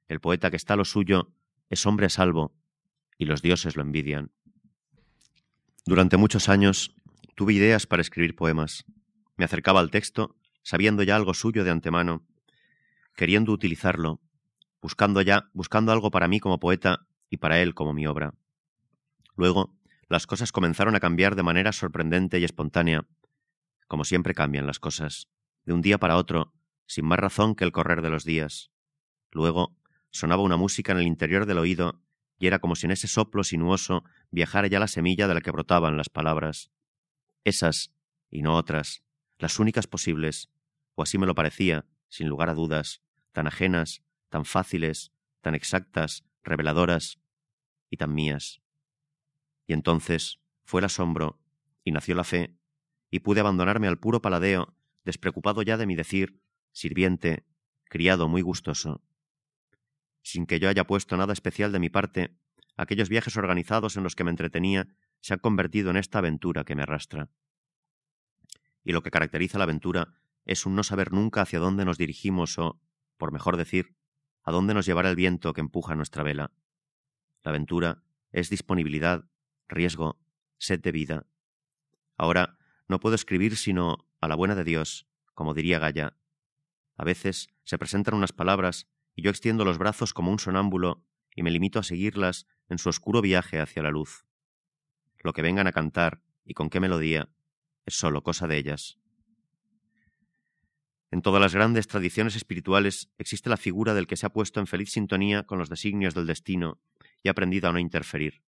El poeta que está a lo suyo es hombre a salvo, y los dioses lo envidian. Durante muchos años tuve ideas para escribir poemas. Me acercaba al texto, sabiendo ya algo suyo de antemano, queriendo utilizarlo, buscando ya, buscando algo para mí como poeta y para él como mi obra. Luego, las cosas comenzaron a cambiar de manera sorprendente y espontánea, como siempre cambian las cosas, de un día para otro, sin más razón que el correr de los días. Luego sonaba una música en el interior del oído y era como si en ese soplo sinuoso viajara ya la semilla de la que brotaban las palabras. Esas, y no otras, las únicas posibles, o así me lo parecía, sin lugar a dudas, tan ajenas, tan fáciles, tan exactas, reveladoras y tan mías. Y entonces fue el asombro, y nació la fe, y pude abandonarme al puro paladeo, despreocupado ya de mi decir, sirviente, criado muy gustoso. Sin que yo haya puesto nada especial de mi parte, aquellos viajes organizados en los que me entretenía se han convertido en esta aventura que me arrastra. Y lo que caracteriza la aventura es un no saber nunca hacia dónde nos dirigimos o, por mejor decir, a dónde nos llevará el viento que empuja nuestra vela. La aventura es disponibilidad, riesgo, sed de vida. Ahora no puedo escribir sino a la buena de Dios, como diría Gaya. A veces se presentan unas palabras y yo extiendo los brazos como un sonámbulo y me limito a seguirlas en su oscuro viaje hacia la luz. Lo que vengan a cantar y con qué melodía es sólo cosa de ellas. En todas las grandes tradiciones espirituales existe la figura del que se ha puesto en feliz sintonía con los designios del destino y ha aprendido a no interferir.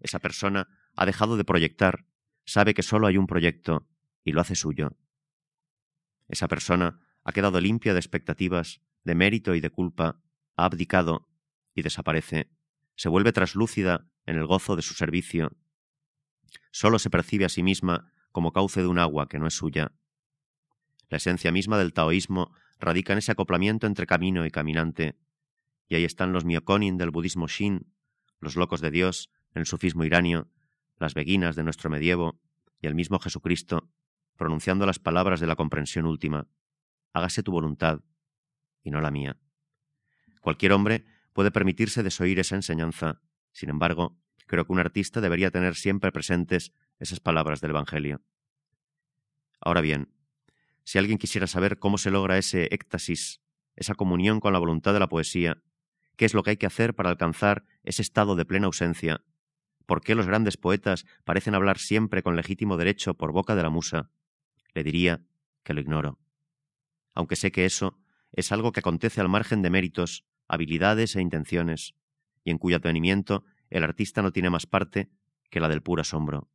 Esa persona ha dejado de proyectar, sabe que solo hay un proyecto y lo hace suyo. Esa persona ha quedado limpia de expectativas, de mérito y de culpa, ha abdicado y desaparece, se vuelve traslúcida en el gozo de su servicio. Solo se percibe a sí misma como cauce de un agua que no es suya. La esencia misma del taoísmo radica en ese acoplamiento entre camino y caminante, y ahí están los miokonin del budismo Shin, los locos de Dios, el sufismo iranio, las beguinas de nuestro medievo y el mismo Jesucristo, pronunciando las palabras de la comprensión última. hágase tu voluntad y no la mía. Cualquier hombre puede permitirse desoír esa enseñanza. Sin embargo, creo que un artista debería tener siempre presentes esas palabras del Evangelio. Ahora bien, si alguien quisiera saber cómo se logra ese éxtasis, esa comunión con la voluntad de la poesía, qué es lo que hay que hacer para alcanzar ese estado de plena ausencia, por qué los grandes poetas parecen hablar siempre con legítimo derecho por boca de la musa, le diría que lo ignoro. Aunque sé que eso es algo que acontece al margen de méritos, habilidades e intenciones, y en cuyo advenimiento el artista no tiene más parte que la del puro asombro.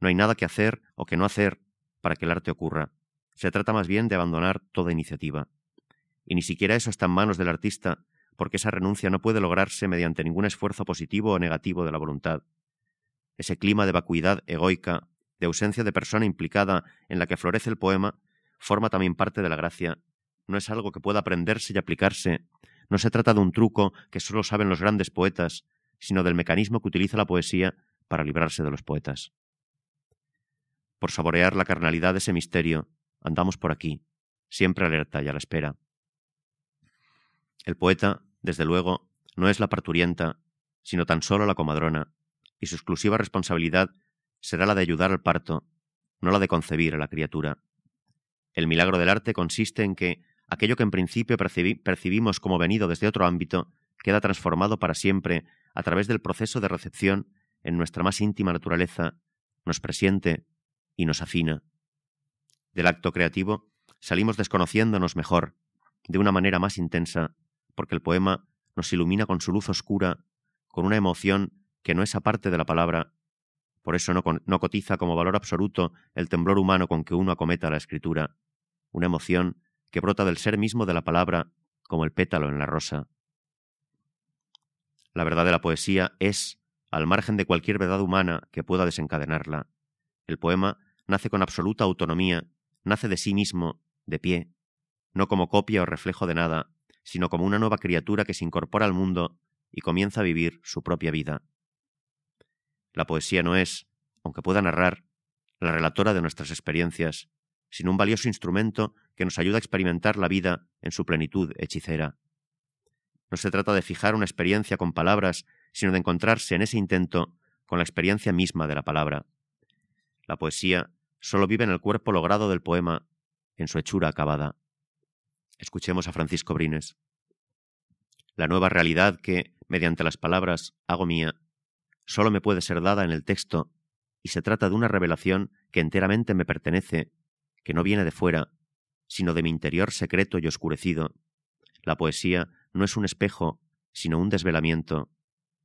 No hay nada que hacer o que no hacer para que el arte ocurra. Se trata más bien de abandonar toda iniciativa. Y ni siquiera eso está en manos del artista, porque esa renuncia no puede lograrse mediante ningún esfuerzo positivo o negativo de la voluntad. Ese clima de vacuidad egoica, de ausencia de persona implicada en la que florece el poema, forma también parte de la gracia. No es algo que pueda aprenderse y aplicarse. No se trata de un truco que solo saben los grandes poetas, sino del mecanismo que utiliza la poesía para librarse de los poetas. Por saborear la carnalidad de ese misterio, andamos por aquí, siempre alerta y a la espera. El poeta, desde luego, no es la parturienta, sino tan solo la comadrona, y su exclusiva responsabilidad será la de ayudar al parto, no la de concebir a la criatura. El milagro del arte consiste en que aquello que en principio percibimos como venido desde otro ámbito queda transformado para siempre a través del proceso de recepción en nuestra más íntima naturaleza, nos presiente y nos afina. Del acto creativo salimos desconociéndonos mejor, de una manera más intensa, porque el poema nos ilumina con su luz oscura, con una emoción que no es aparte de la palabra. Por eso no, cotiza como valor absoluto el temblor humano con que uno acometa la escritura, una emoción que brota del ser mismo de la palabra, como el pétalo en la rosa. La verdad de la poesía es, al margen de cualquier verdad humana que pueda desencadenarla. El poema nace con absoluta autonomía, nace de sí mismo, de pie, no como copia o reflejo de nada, sino como una nueva criatura que se incorpora al mundo y comienza a vivir su propia vida. La poesía no es, aunque pueda narrar, la relatora de nuestras experiencias, sino un valioso instrumento que nos ayuda a experimentar la vida en su plenitud hechicera. No se trata de fijar una experiencia con palabras, sino de encontrarse en ese intento con la experiencia misma de la palabra. La poesía solo vive en el cuerpo logrado del poema, en su hechura acabada. Escuchemos a Francisco Brines. La nueva realidad que, mediante las palabras, hago mía, solo me puede ser dada en el texto, y se trata de una revelación que enteramente me pertenece, que no viene de fuera, sino de mi interior secreto y oscurecido. La poesía no es un espejo, sino un desvelamiento.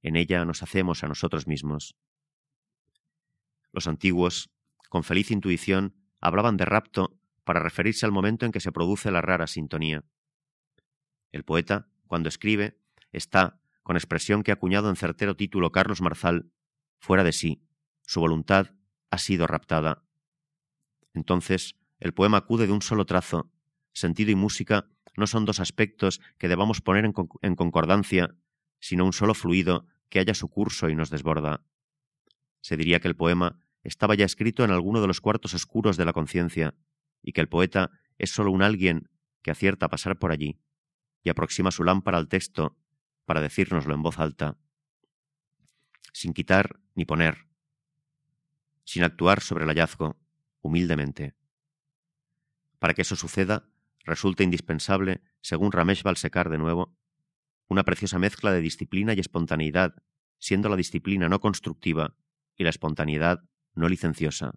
En ella nos hacemos a nosotros mismos. Los antiguos, con feliz intuición, hablaban de rapto para referirse al momento en que se produce la rara sintonía. El poeta, cuando escribe, está, con expresión que ha acuñado en certero título Carlos Marzal, fuera de sí. Su voluntad ha sido raptada. Entonces, el poema acude de un solo trazo. Sentido y música no son dos aspectos que debamos poner en, concordancia, sino un solo fluido que haya su curso y nos desborda. Se diría que el poema estaba ya escrito en alguno de los cuartos oscuros de la conciencia, y que el poeta es sólo un alguien que acierta a pasar por allí y aproxima su lámpara al texto para decírnoslo en voz alta, sin quitar ni poner, sin actuar sobre el hallazgo, humildemente. Para que eso suceda, resulta indispensable, según Ramesh Balsekar de nuevo, una preciosa mezcla de disciplina y espontaneidad, siendo la disciplina no constructiva y la espontaneidad no licenciosa.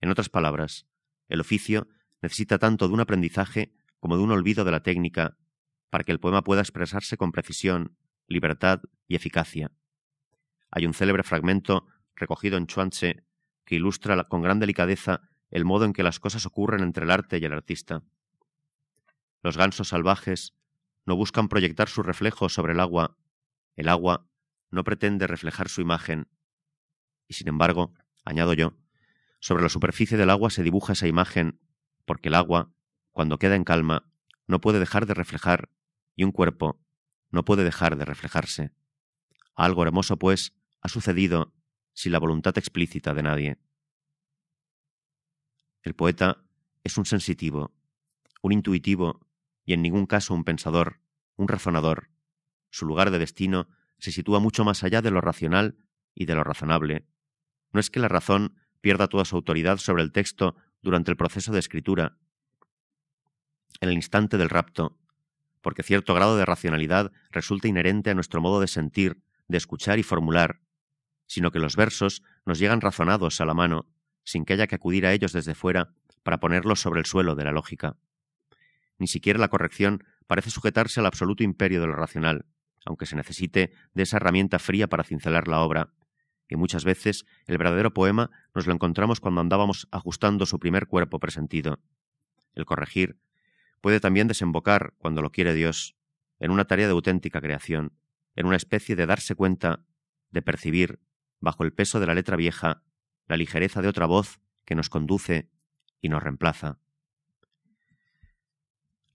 En otras palabras, el oficio necesita tanto de un aprendizaje como de un olvido de la técnica para que el poema pueda expresarse con precisión, libertad y eficacia. Hay un célebre fragmento recogido en Chuanche que ilustra con gran delicadeza el modo en que las cosas ocurren entre el arte y el artista. Los gansos salvajes no buscan proyectar su reflejo sobre el agua, el agua no pretende reflejar su imagen. Y sin embargo, añado yo, sobre la superficie del agua se dibuja esa imagen, porque el agua, cuando queda en calma, no puede dejar de reflejar, y un cuerpo no puede dejar de reflejarse. Algo hermoso, pues, ha sucedido sin la voluntad explícita de nadie. El poeta es un sensitivo, un intuitivo y en ningún caso un pensador, un razonador. Su lugar de destino se sitúa mucho más allá de lo racional y de lo razonable. No es que la razón pierda toda su autoridad sobre el texto durante el proceso de escritura, en el instante del rapto, porque cierto grado de racionalidad resulta inherente a nuestro modo de sentir, de escuchar y formular, sino que los versos nos llegan razonados a la mano, sin que haya que acudir a ellos desde fuera para ponerlos sobre el suelo de la lógica. Ni siquiera la corrección parece sujetarse al absoluto imperio de lo racional, aunque se necesite de esa herramienta fría para cincelar la obra, y muchas veces el verdadero poema nos lo encontramos cuando andábamos ajustando su primer cuerpo presentido. El corregir puede también desembocar, cuando lo quiere Dios, en una tarea de auténtica creación, en una especie de darse cuenta, de percibir, bajo el peso de la letra vieja, la ligereza de otra voz que nos conduce y nos reemplaza.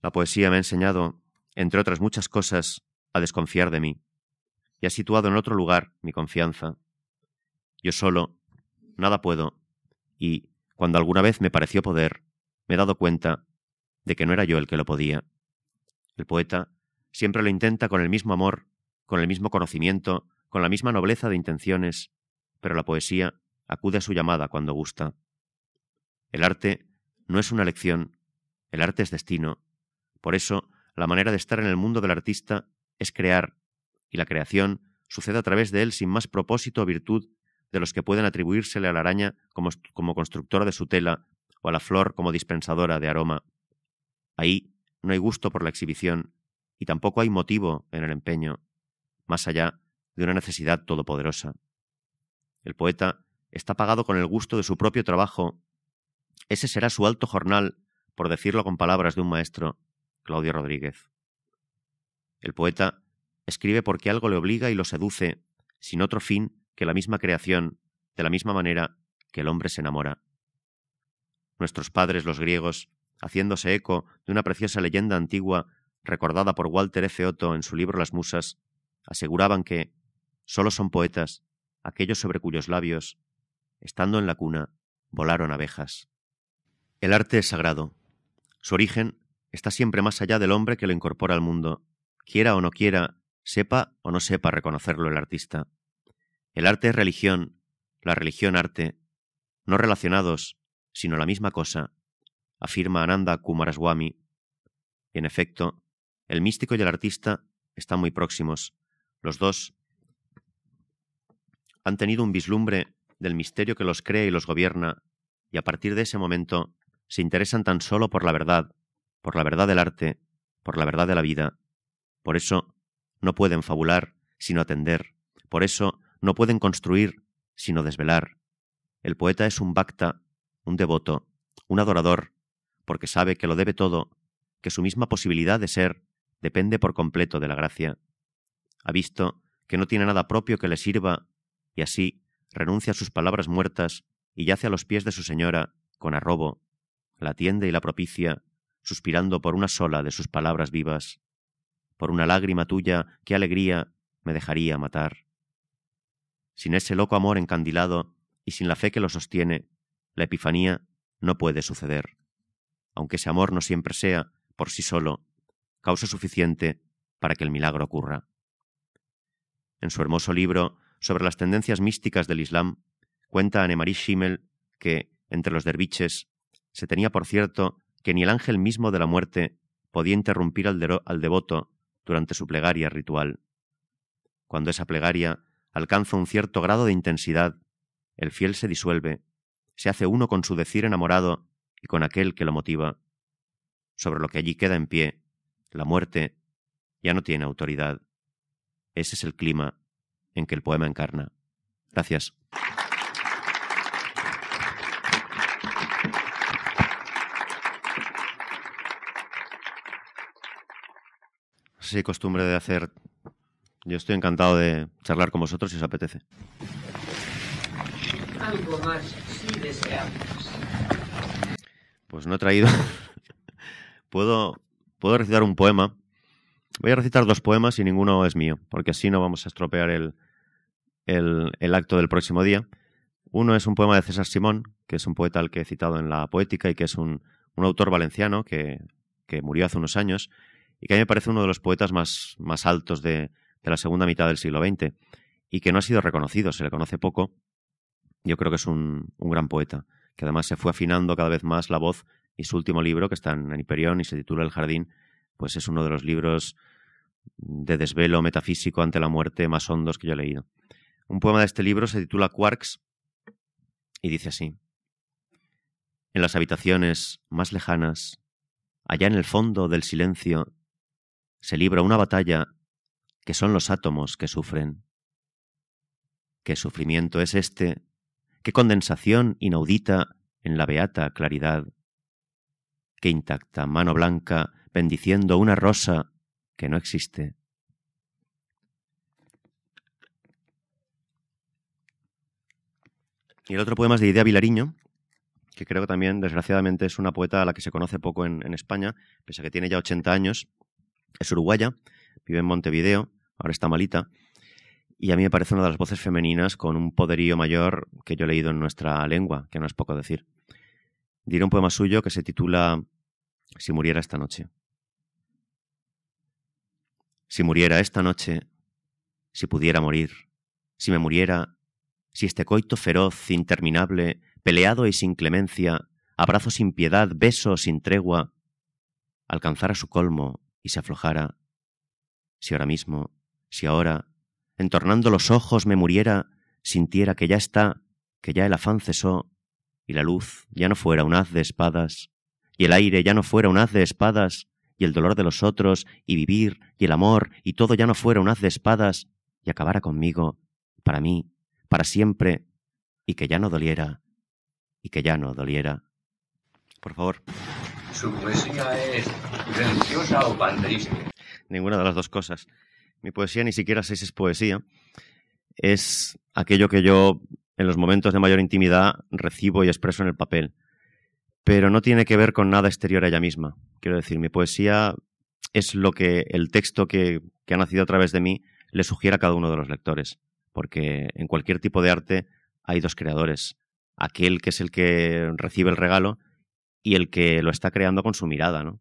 La poesía me ha enseñado, entre otras muchas cosas, a desconfiar de mí, y ha situado en otro lugar mi confianza. Yo solo, nada puedo, y, cuando alguna vez me pareció poder, me he dado cuenta de que no era yo el que lo podía. El poeta siempre lo intenta con el mismo amor, con el mismo conocimiento, con la misma nobleza de intenciones, pero la poesía acude a su llamada cuando gusta. El arte no es una lección, el arte es destino. Por eso, la manera de estar en el mundo del artista es crear, y la creación sucede a través de él sin más propósito o virtud de los que pueden atribuírsele a la araña como, como constructora de su tela o a la flor como dispensadora de aroma. Ahí no hay gusto por la exhibición y tampoco hay motivo en el empeño, más allá de una necesidad todopoderosa. El poeta está pagado con el gusto de su propio trabajo. Ese será su alto jornal, por decirlo con palabras de un maestro, Claudio Rodríguez. El poeta escribe porque algo le obliga y lo seduce, sin otro fin que la misma creación, de la misma manera que el hombre se enamora. Nuestros padres, los griegos, haciéndose eco de una preciosa leyenda antigua recordada por Walter F. Otto en su libro Las Musas, aseguraban que sólo son poetas aquellos sobre cuyos labios, estando en la cuna, volaron abejas. El arte es sagrado. Su origen está siempre más allá del hombre que lo incorpora al mundo, quiera o no quiera, sepa o no sepa reconocerlo el artista. El arte es religión, la religión arte, no relacionados, sino la misma cosa, afirma Ananda Kumaraswamy. Y en efecto, el místico y el artista están muy próximos. Los dos han tenido un vislumbre del misterio que los cree y los gobierna, y a partir de ese momento se interesan tan solo por la verdad, por la verdad del arte, por la verdad de la vida. Por eso no pueden fabular sino atender, por eso no pueden construir sino desvelar. El poeta es un bhakta, un devoto, un adorador, porque sabe que lo debe todo, que su misma posibilidad de ser depende por completo de la gracia. Ha visto que no tiene nada propio que le sirva, y así renuncia a sus palabras muertas y yace a los pies de su señora, con arrobo, la atiende y la propicia, suspirando por una sola de sus palabras vivas. Por una lágrima tuya, qué alegría me dejaría matar. Sin ese loco amor encandilado y sin la fe que lo sostiene, la epifanía no puede suceder aunque ese amor no siempre sea, por sí solo, causa suficiente para que el milagro ocurra. En su hermoso libro sobre las tendencias místicas del Islam, cuenta Annemarie Schimmel que, entre los derviches, se tenía por cierto que ni el ángel mismo de la muerte podía interrumpir al devoto durante su plegaria ritual. Cuando esa plegaria alcanza un cierto grado de intensidad, el fiel se disuelve, se hace uno con su decir enamorado y con aquel que lo motiva. Sobre lo que allí queda en pie, la muerte ya no tiene autoridad. Ese es el clima en que el poema encarna. Gracias. Sí, costumbre de hacer. Yo estoy encantado de charlar con vosotros si os apetece. Algo más, si deseamos. Pues no he traído. (laughs) puedo, puedo recitar un poema. Voy a recitar dos poemas y ninguno es mío, porque así no vamos a estropear el, el, acto del próximo día. Uno es un poema de César Simón, que es un poeta al que he citado en la poética y que es un, un autor valenciano que que murió hace unos años y que a mí me parece uno de los poetas más, más altos de, de la segunda mitad del siglo XX y que no ha sido reconocido, se le conoce poco. Yo creo que es un, un gran poeta, que además se fue afinando cada vez más la voz y su último libro, que está en Hiperión y se titula El Jardín, pues es uno de los libros de desvelo metafísico ante la muerte más hondos que yo he leído. Un poema de este libro se titula Quarks y dice así. En las habitaciones más lejanas, allá en el fondo del silencio, se libra una batalla que son los átomos que sufren. ¿Qué sufrimiento es este? ¿Qué condensación inaudita en la beata claridad? ¿Qué intacta mano blanca bendiciendo una rosa que no existe? Y el otro poema es de Idea Vilariño, que creo que también, desgraciadamente, es una poeta a la que se conoce poco en, en España, pese a que tiene ya 80 años. Es uruguaya, vive en Montevideo, ahora está malita, y a mí me parece una de las voces femeninas con un poderío mayor que yo he leído en nuestra lengua, que no es poco decir. Diré un poema suyo que se titula Si muriera esta noche. Si muriera esta noche, si pudiera morir, si me muriera, si este coito feroz, interminable, peleado y sin clemencia, abrazo sin piedad, beso sin tregua, alcanzara su colmo y se aflojara, si ahora mismo, si ahora, entornando los ojos me muriera, sintiera que ya está, que ya el afán cesó, y la luz ya no fuera un haz de espadas, y el aire ya no fuera un haz de espadas, y el dolor de los otros, y vivir, y el amor, y todo ya no fuera un haz de espadas, y acabara conmigo, para mí, para siempre, y que ya no doliera, y que ya no doliera. Por favor. ¿Su poesía es religiosa o panteísta? Ninguna de las dos cosas. Mi poesía ni siquiera si es poesía. Es aquello que yo, en los momentos de mayor intimidad, recibo y expreso en el papel. Pero no tiene que ver con nada exterior a ella misma. Quiero decir, mi poesía es lo que el texto que, que ha nacido a través de mí le sugiere a cada uno de los lectores. Porque en cualquier tipo de arte hay dos creadores. Aquel que es el que recibe el regalo y el que lo está creando con su mirada, ¿no?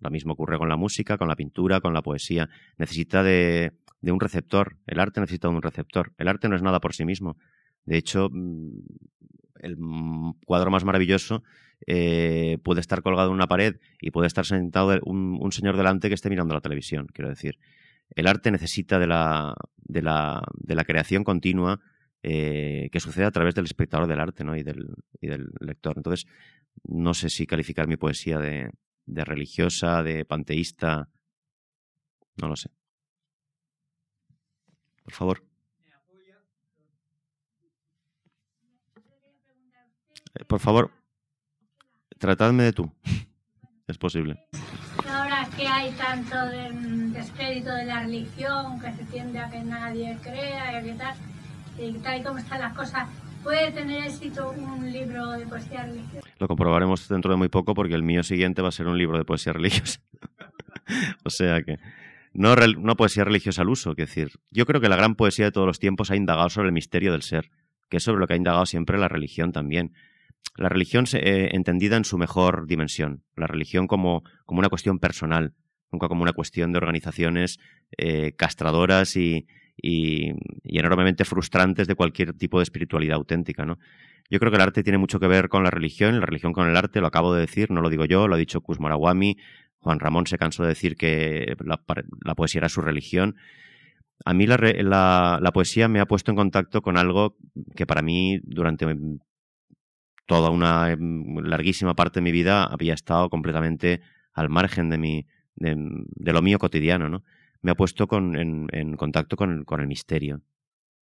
Lo mismo ocurre con la música, con la pintura, con la poesía. Necesita de, de un receptor. El arte necesita de un receptor. El arte no es nada por sí mismo. De hecho, mm, el cuadro más maravilloso eh, puede estar colgado en una pared y puede estar sentado un, un, señor delante que esté mirando la televisión. Quiero decir, el arte necesita de la, de la, de la creación continua eh, que sucede a través del espectador del arte ¿no? y, del, y del lector. Entonces, no sé si calificar mi poesía de, de religiosa, de panteísta. No lo sé. Por favor. Eh, por favor, tratadme de tú. (laughs) es posible. Ahora que hay tanto de, descrédito de la religión, que se tiende a que nadie crea y que tal, y tal y están las cosas, ¿puede tener éxito un libro de poesía religiosa? Lo comprobaremos dentro de muy poco porque el mío siguiente va a ser un libro de poesía religiosa. (laughs) o sea que no, no poesía religiosa al uso, es decir, yo creo que la gran poesía de todos los tiempos ha indagado sobre el misterio del ser, que es sobre lo que ha indagado siempre la religión también. La religión eh, entendida en su mejor dimensión, la religión como, como una cuestión personal, nunca como una cuestión de organizaciones eh, castradoras y, y, enormemente frustrantes de cualquier tipo de espiritualidad auténtica, ¿no? Yo creo que el arte tiene mucho que ver con la religión, la religión con el arte, lo acabo de decir, no lo digo yo, lo ha dicho Kuzmorawami, Juan Ramón se cansó de decir que la, poesía era su religión. A mí la, la, poesía me ha puesto en contacto con algo que para mí durante toda una em, larguísima parte de mi vida había estado completamente al margen de, mi, de lo mío cotidiano, ¿no? Me ha puesto con, en, contacto con, con el misterio.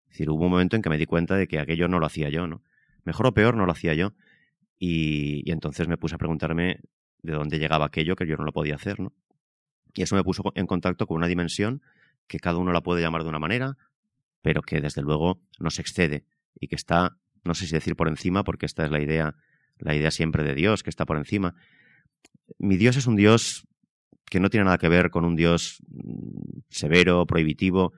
Es decir, hubo un momento en que me di cuenta de que aquello no lo hacía yo, ¿no? Mejor o peor no lo hacía yo. Y, y entonces me puse a preguntarme de dónde llegaba aquello que yo no lo podía hacer, ¿no? Y eso me puso en contacto con una dimensión que cada uno la puede llamar de una manera, pero que desde luego no se excede y que está, no sé si decir por encima, porque esta es la idea, la idea siempre de Dios, que está por encima. Mi Dios es un Dios que no tiene nada que ver con un Dios mm, severo, prohibitivo.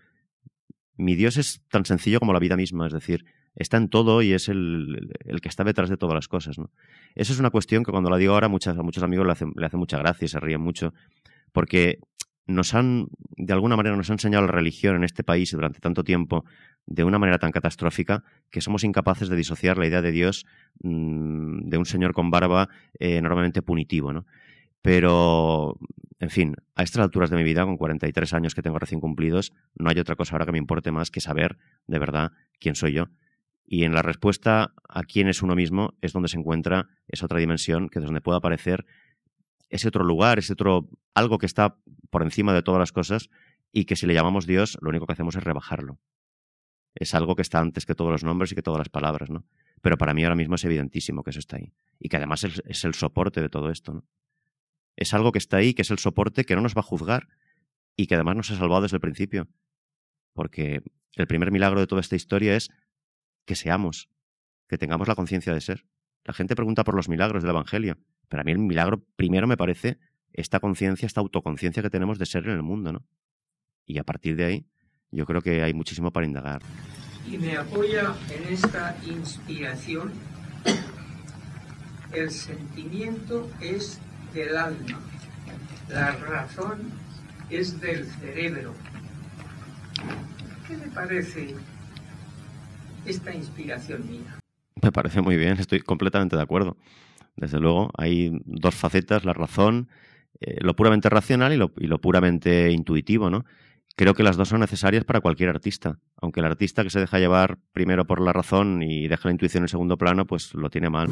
Mi Dios es tan sencillo como la vida misma, es decir, está en todo y es el, que está detrás de todas las cosas. ¿no? Es una cuestión que cuando la digo ahora muchas, a muchos amigos le hace, le hace mucha gracia y se ríen mucho, porque nos han, de alguna manera, nos ha enseñado la religión en este país durante tanto tiempo de una manera tan catastrófica que somos incapaces de disociar la idea de Dios mm, de un señor con barba eh, enormemente punitivo, ¿no? Pero, en fin, a estas alturas de mi vida, con 43 años que tengo recién cumplidos, no hay otra cosa ahora que me importe más que saber, de verdad, quién soy yo. Y en la respuesta a quién es uno mismo es donde se encuentra esa otra dimensión, que es donde puede aparecer ese otro lugar, ese otro algo que está por encima de todas las cosas y que si le llamamos Dios, lo único que hacemos es rebajarlo. Es algo que está antes que todos los nombres y que todas las palabras, ¿no? Pero para mí ahora mismo es evidentísimo que eso está ahí. Y que además es, el soporte de todo esto, ¿no? Es algo que está ahí, que es el soporte que no nos va a juzgar y que además nos ha salvado desde el principio. Porque el primer milagro de toda esta historia es que seamos, que tengamos la conciencia de ser. La gente pregunta por los milagros del Evangelio. Pero a mí el milagro primero me parece esta conciencia, esta autoconciencia que tenemos de ser en el mundo, ¿no? Y a partir de ahí, yo creo que hay muchísimo para indagar. Y me apoya en esta inspiración. El sentimiento es del alma, la razón es del cerebro. ¿Qué le parece esta inspiración mía? Me parece muy bien, estoy completamente de acuerdo. Desde luego, hay dos facetas, la razón, eh, lo puramente racional y lo, y lo puramente intuitivo, ¿no? Creo que las dos son necesarias para cualquier artista, aunque el artista que se deja llevar primero por la razón y deja la intuición en segundo plano, pues lo tiene mal.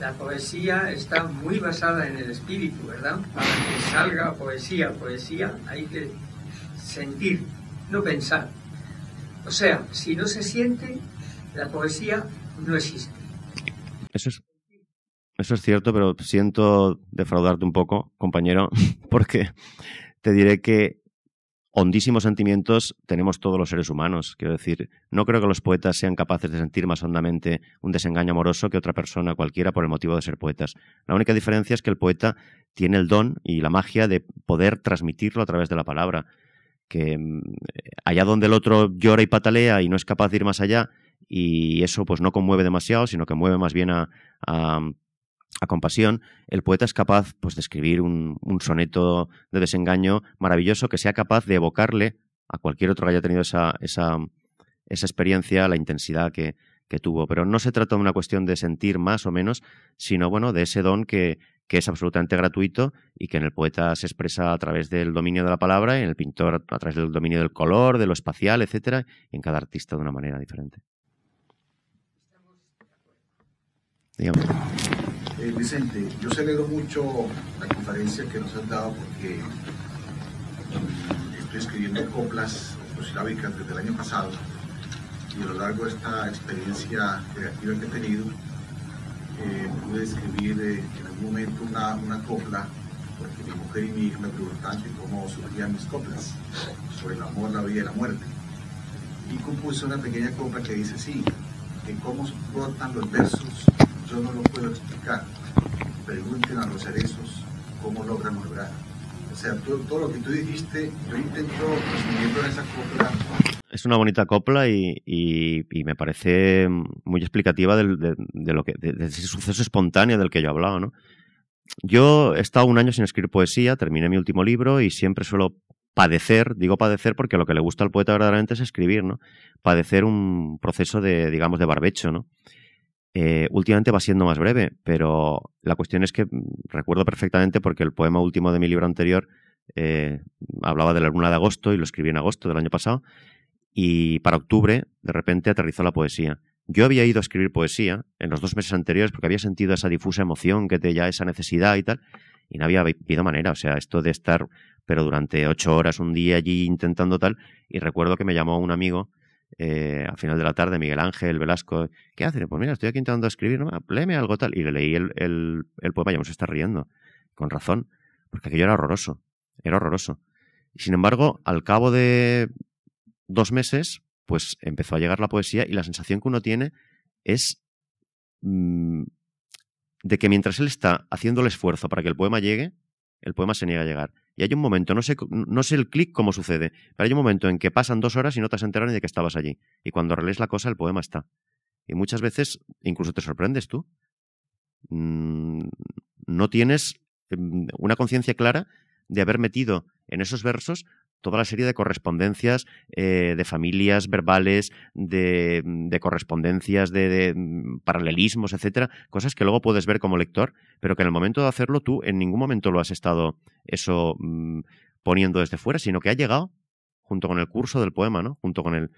La poesía está muy basada en el espíritu, ¿verdad? Para que salga poesía, poesía hay que sentir, no pensar. O sea, si no se siente, la poesía no existe. Eso es, eso es cierto, pero siento defraudarte un poco, compañero, (laughs) porque te diré que hondísimos sentimientos tenemos todos los seres humanos. Quiero decir, no creo que los poetas sean capaces de sentir más hondamente un desengaño amoroso que otra persona cualquiera por el motivo de ser poetas. La única diferencia es que el poeta tiene el don y la magia de poder transmitirlo a través de la palabra. Que mm, allá donde el otro llora y patalea y no es capaz de ir más allá, y eso pues no conmueve demasiado, sino que mueve más bien a, a compasión, el poeta es capaz pues, de escribir un, soneto de desengaño maravilloso que sea capaz de evocarle a cualquier otro que haya tenido esa, esa, esa experiencia, la intensidad que, que, tuvo. Pero no se trata de una cuestión de sentir más o menos, sino bueno, de ese don que, que es absolutamente gratuito y que en el poeta se expresa a través del dominio de la palabra en el pintor a través del dominio del color, de lo espacial, etcétera, y en cada artista de una manera diferente. Eh, Vicente, yo celebro mucho la conferencia que nos has dado porque estoy escribiendo coplas posilábicas desde el año pasado y a lo largo de esta experiencia creativa que he tenido eh, pude escribir eh, en algún momento una, una, copla porque mi mujer y mi hija me preguntaban cómo surgían mis coplas sobre el amor, la vida y la muerte. Y compuse una pequeña copla que dice sí, que cómo brotan los versos yo no lo puedo explicar. Pregunten a los cerezos cómo logran lograr. O sea, todo, lo que tú dijiste, yo intento resumirlo en esa copla. Es una bonita copla y, me parece muy explicativa de, lo que, de, ese suceso espontáneo del que yo hablaba, ¿no? Yo he estado un año sin escribir poesía, terminé mi último libro y siempre suelo padecer, digo padecer porque lo que le gusta al poeta verdaderamente es escribir, ¿no? Padecer un proceso de, digamos, de barbecho, ¿no? Eh, últimamente va siendo más breve, pero la cuestión es que recuerdo perfectamente porque el poema último de mi libro anterior eh, hablaba de la luna de agosto y lo escribí en agosto del año pasado y para octubre de repente aterrizó la poesía. Yo había ido a escribir poesía en los dos meses anteriores porque había sentido esa difusa emoción que te ya esa necesidad y tal y no había habido manera, o sea, esto de estar pero durante ocho horas un día allí intentando tal y recuerdo que me llamó un amigo eh, al final de la tarde, Miguel Ángel, Velasco, ¿qué hace? Pues mira, estoy aquí intentando escribir, ¿no? algo tal. Y le leí el, el, el poema, ya me se está riendo, con razón, porque aquello era horroroso, era horroroso. Y sin embargo, al cabo de dos meses, pues empezó a llegar la poesía y la sensación que uno tiene es mm, de que mientras él está haciendo el esfuerzo para que el poema llegue, el poema se niega a llegar. Y hay un momento, no sé, no sé el clic cómo sucede, pero hay un momento en que pasan dos horas y no te has enterado ni de que estabas allí. Y cuando relees la cosa, el poema está. Y muchas veces incluso te sorprendes tú. Mm, no tienes em, una conciencia clara de haber metido en esos versos toda la serie de correspondencias eh, de familias verbales, de, de correspondencias, de, mm, paralelismos, etcétera, cosas que luego puedes ver como lector, pero que en el momento de hacerlo tú en ningún momento lo has estado eso mmm, poniendo desde fuera, sino que ha llegado junto con el curso del poema, ¿no? Junto con el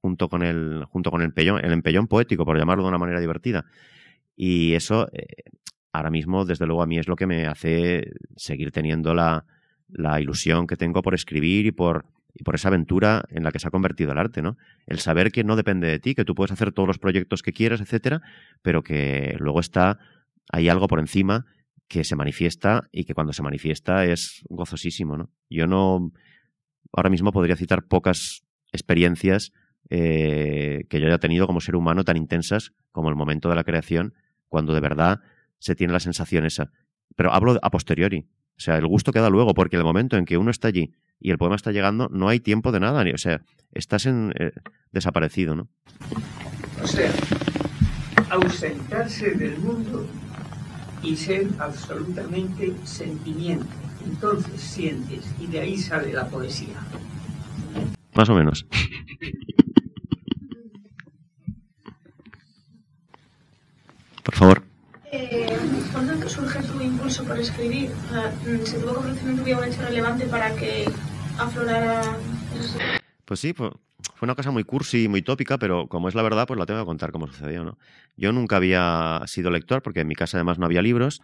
junto con el junto con el empellón, el poético, por llamarlo de una manera divertida. Y eso eh, ahora mismo, desde luego, a mí es lo que me hace seguir teniendo la, la ilusión que tengo por escribir y por, y por esa aventura en la que se ha convertido el arte, ¿no? El saber que no depende de ti, que tú puedes hacer todos los proyectos que quieras, etcétera, pero que luego está, hay algo por encima que se manifiesta y que cuando se manifiesta es gozosísimo, ¿no? Yo no, ahora mismo podría citar pocas experiencias eh, que yo haya tenido como ser humano tan intensas como el momento de la creación, cuando de verdad se tiene la sensación esa. Pero hablo a posteriori, o sea, el gusto queda luego, porque el momento en que uno está allí y el poema está llegando, no hay tiempo de nada. O sea, estás en, eh, desaparecido, ¿no? O sea, ausentarse del mundo y ser absolutamente sentimiento. Entonces sientes y de ahí sale la poesía. Más o menos. (laughs) Por favor. Eh, ¿Cuándo surge tu impulso por escribir? ¿Se tuvo que hecho relevante para que aflorara? Pues sí, fue una cosa muy cursi y muy tópica, pero como es la verdad, pues la tengo que contar cómo sucedió, ¿no? Yo nunca había sido lector, porque en mi casa además no había libros,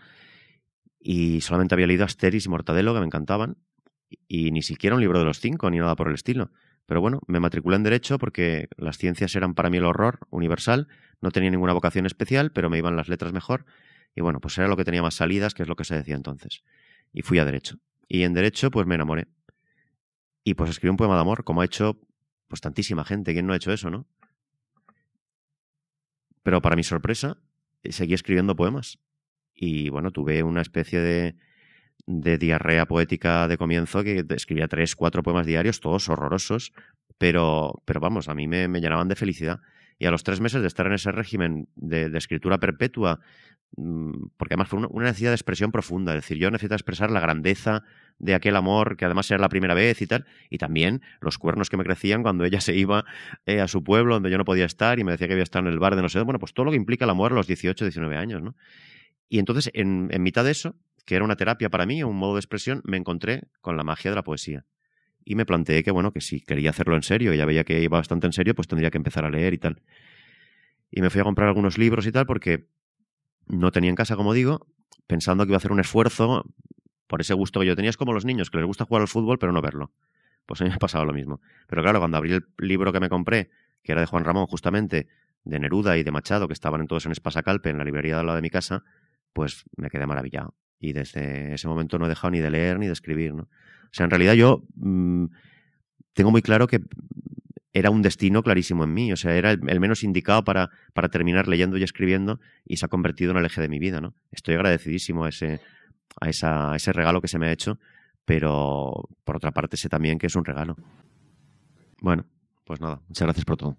y solamente había leído Asteris y Mortadelo, que me encantaban, y ni siquiera un libro de los cinco, ni nada por el estilo. Pero bueno, me matriculé en Derecho porque las ciencias eran para mí el horror universal, no tenía ninguna vocación especial, pero me iban las letras mejor, y bueno, pues era lo que tenía más salidas, que es lo que se decía entonces. Y fui a Derecho. Y en Derecho, pues me enamoré. Y pues escribí un poema de amor, como ha hecho pues tantísima gente. ¿Quién no ha hecho eso, no? Pero para mi sorpresa, seguí escribiendo poemas. Y bueno, tuve una especie de, de diarrea poética de comienzo que escribía tres, cuatro poemas diarios, todos horrorosos, pero, pero vamos, a mí me, me llenaban de felicidad. Y a los tres meses de estar en ese régimen de, escritura perpetua, mm, porque además fue una, una, necesidad de expresión profunda, es decir, yo necesito expresar la grandeza de aquel amor que además era la primera vez y tal, y también los cuernos que me crecían cuando ella se iba eh, a su pueblo donde yo no podía estar y me decía que había estado en el bar de no sé, bueno, pues todo lo que implica el amor a los 18, 19 años, ¿no? Y entonces, en, en mitad de eso, que era una terapia para mí, un modo de expresión, me encontré con la magia de la poesía y me planteé que, bueno, que si quería hacerlo en serio, ya veía que iba bastante en serio, pues tendría que empezar a leer y tal. Y me fui a comprar algunos libros y tal, porque no tenía en casa, como digo, pensando que iba a hacer un esfuerzo por ese gusto que yo tenía. Es como los niños, que les gusta jugar al fútbol, pero no verlo. Pues a mí me ha pasado lo mismo. Pero claro, cuando abrí el libro que me compré, que era de Juan Ramón, justamente, de Neruda y de Machado, que estaban todos en Espasacalpe, en la librería de al lado de mi casa, pues me quedé maravillado. Y desde ese momento no he dejado ni de leer ni de escribir, ¿no? O sea, en realidad yo mmm, tengo muy claro que era un destino clarísimo en mí, o sea, era el, menos indicado para, para, terminar leyendo y escribiendo y se ha convertido en el eje de mi vida, ¿no? Estoy agradecidísimo a ese, a, a ese regalo que se me ha hecho, pero por otra parte sé también que es un regalo. Bueno, pues nada, muchas gracias por todo.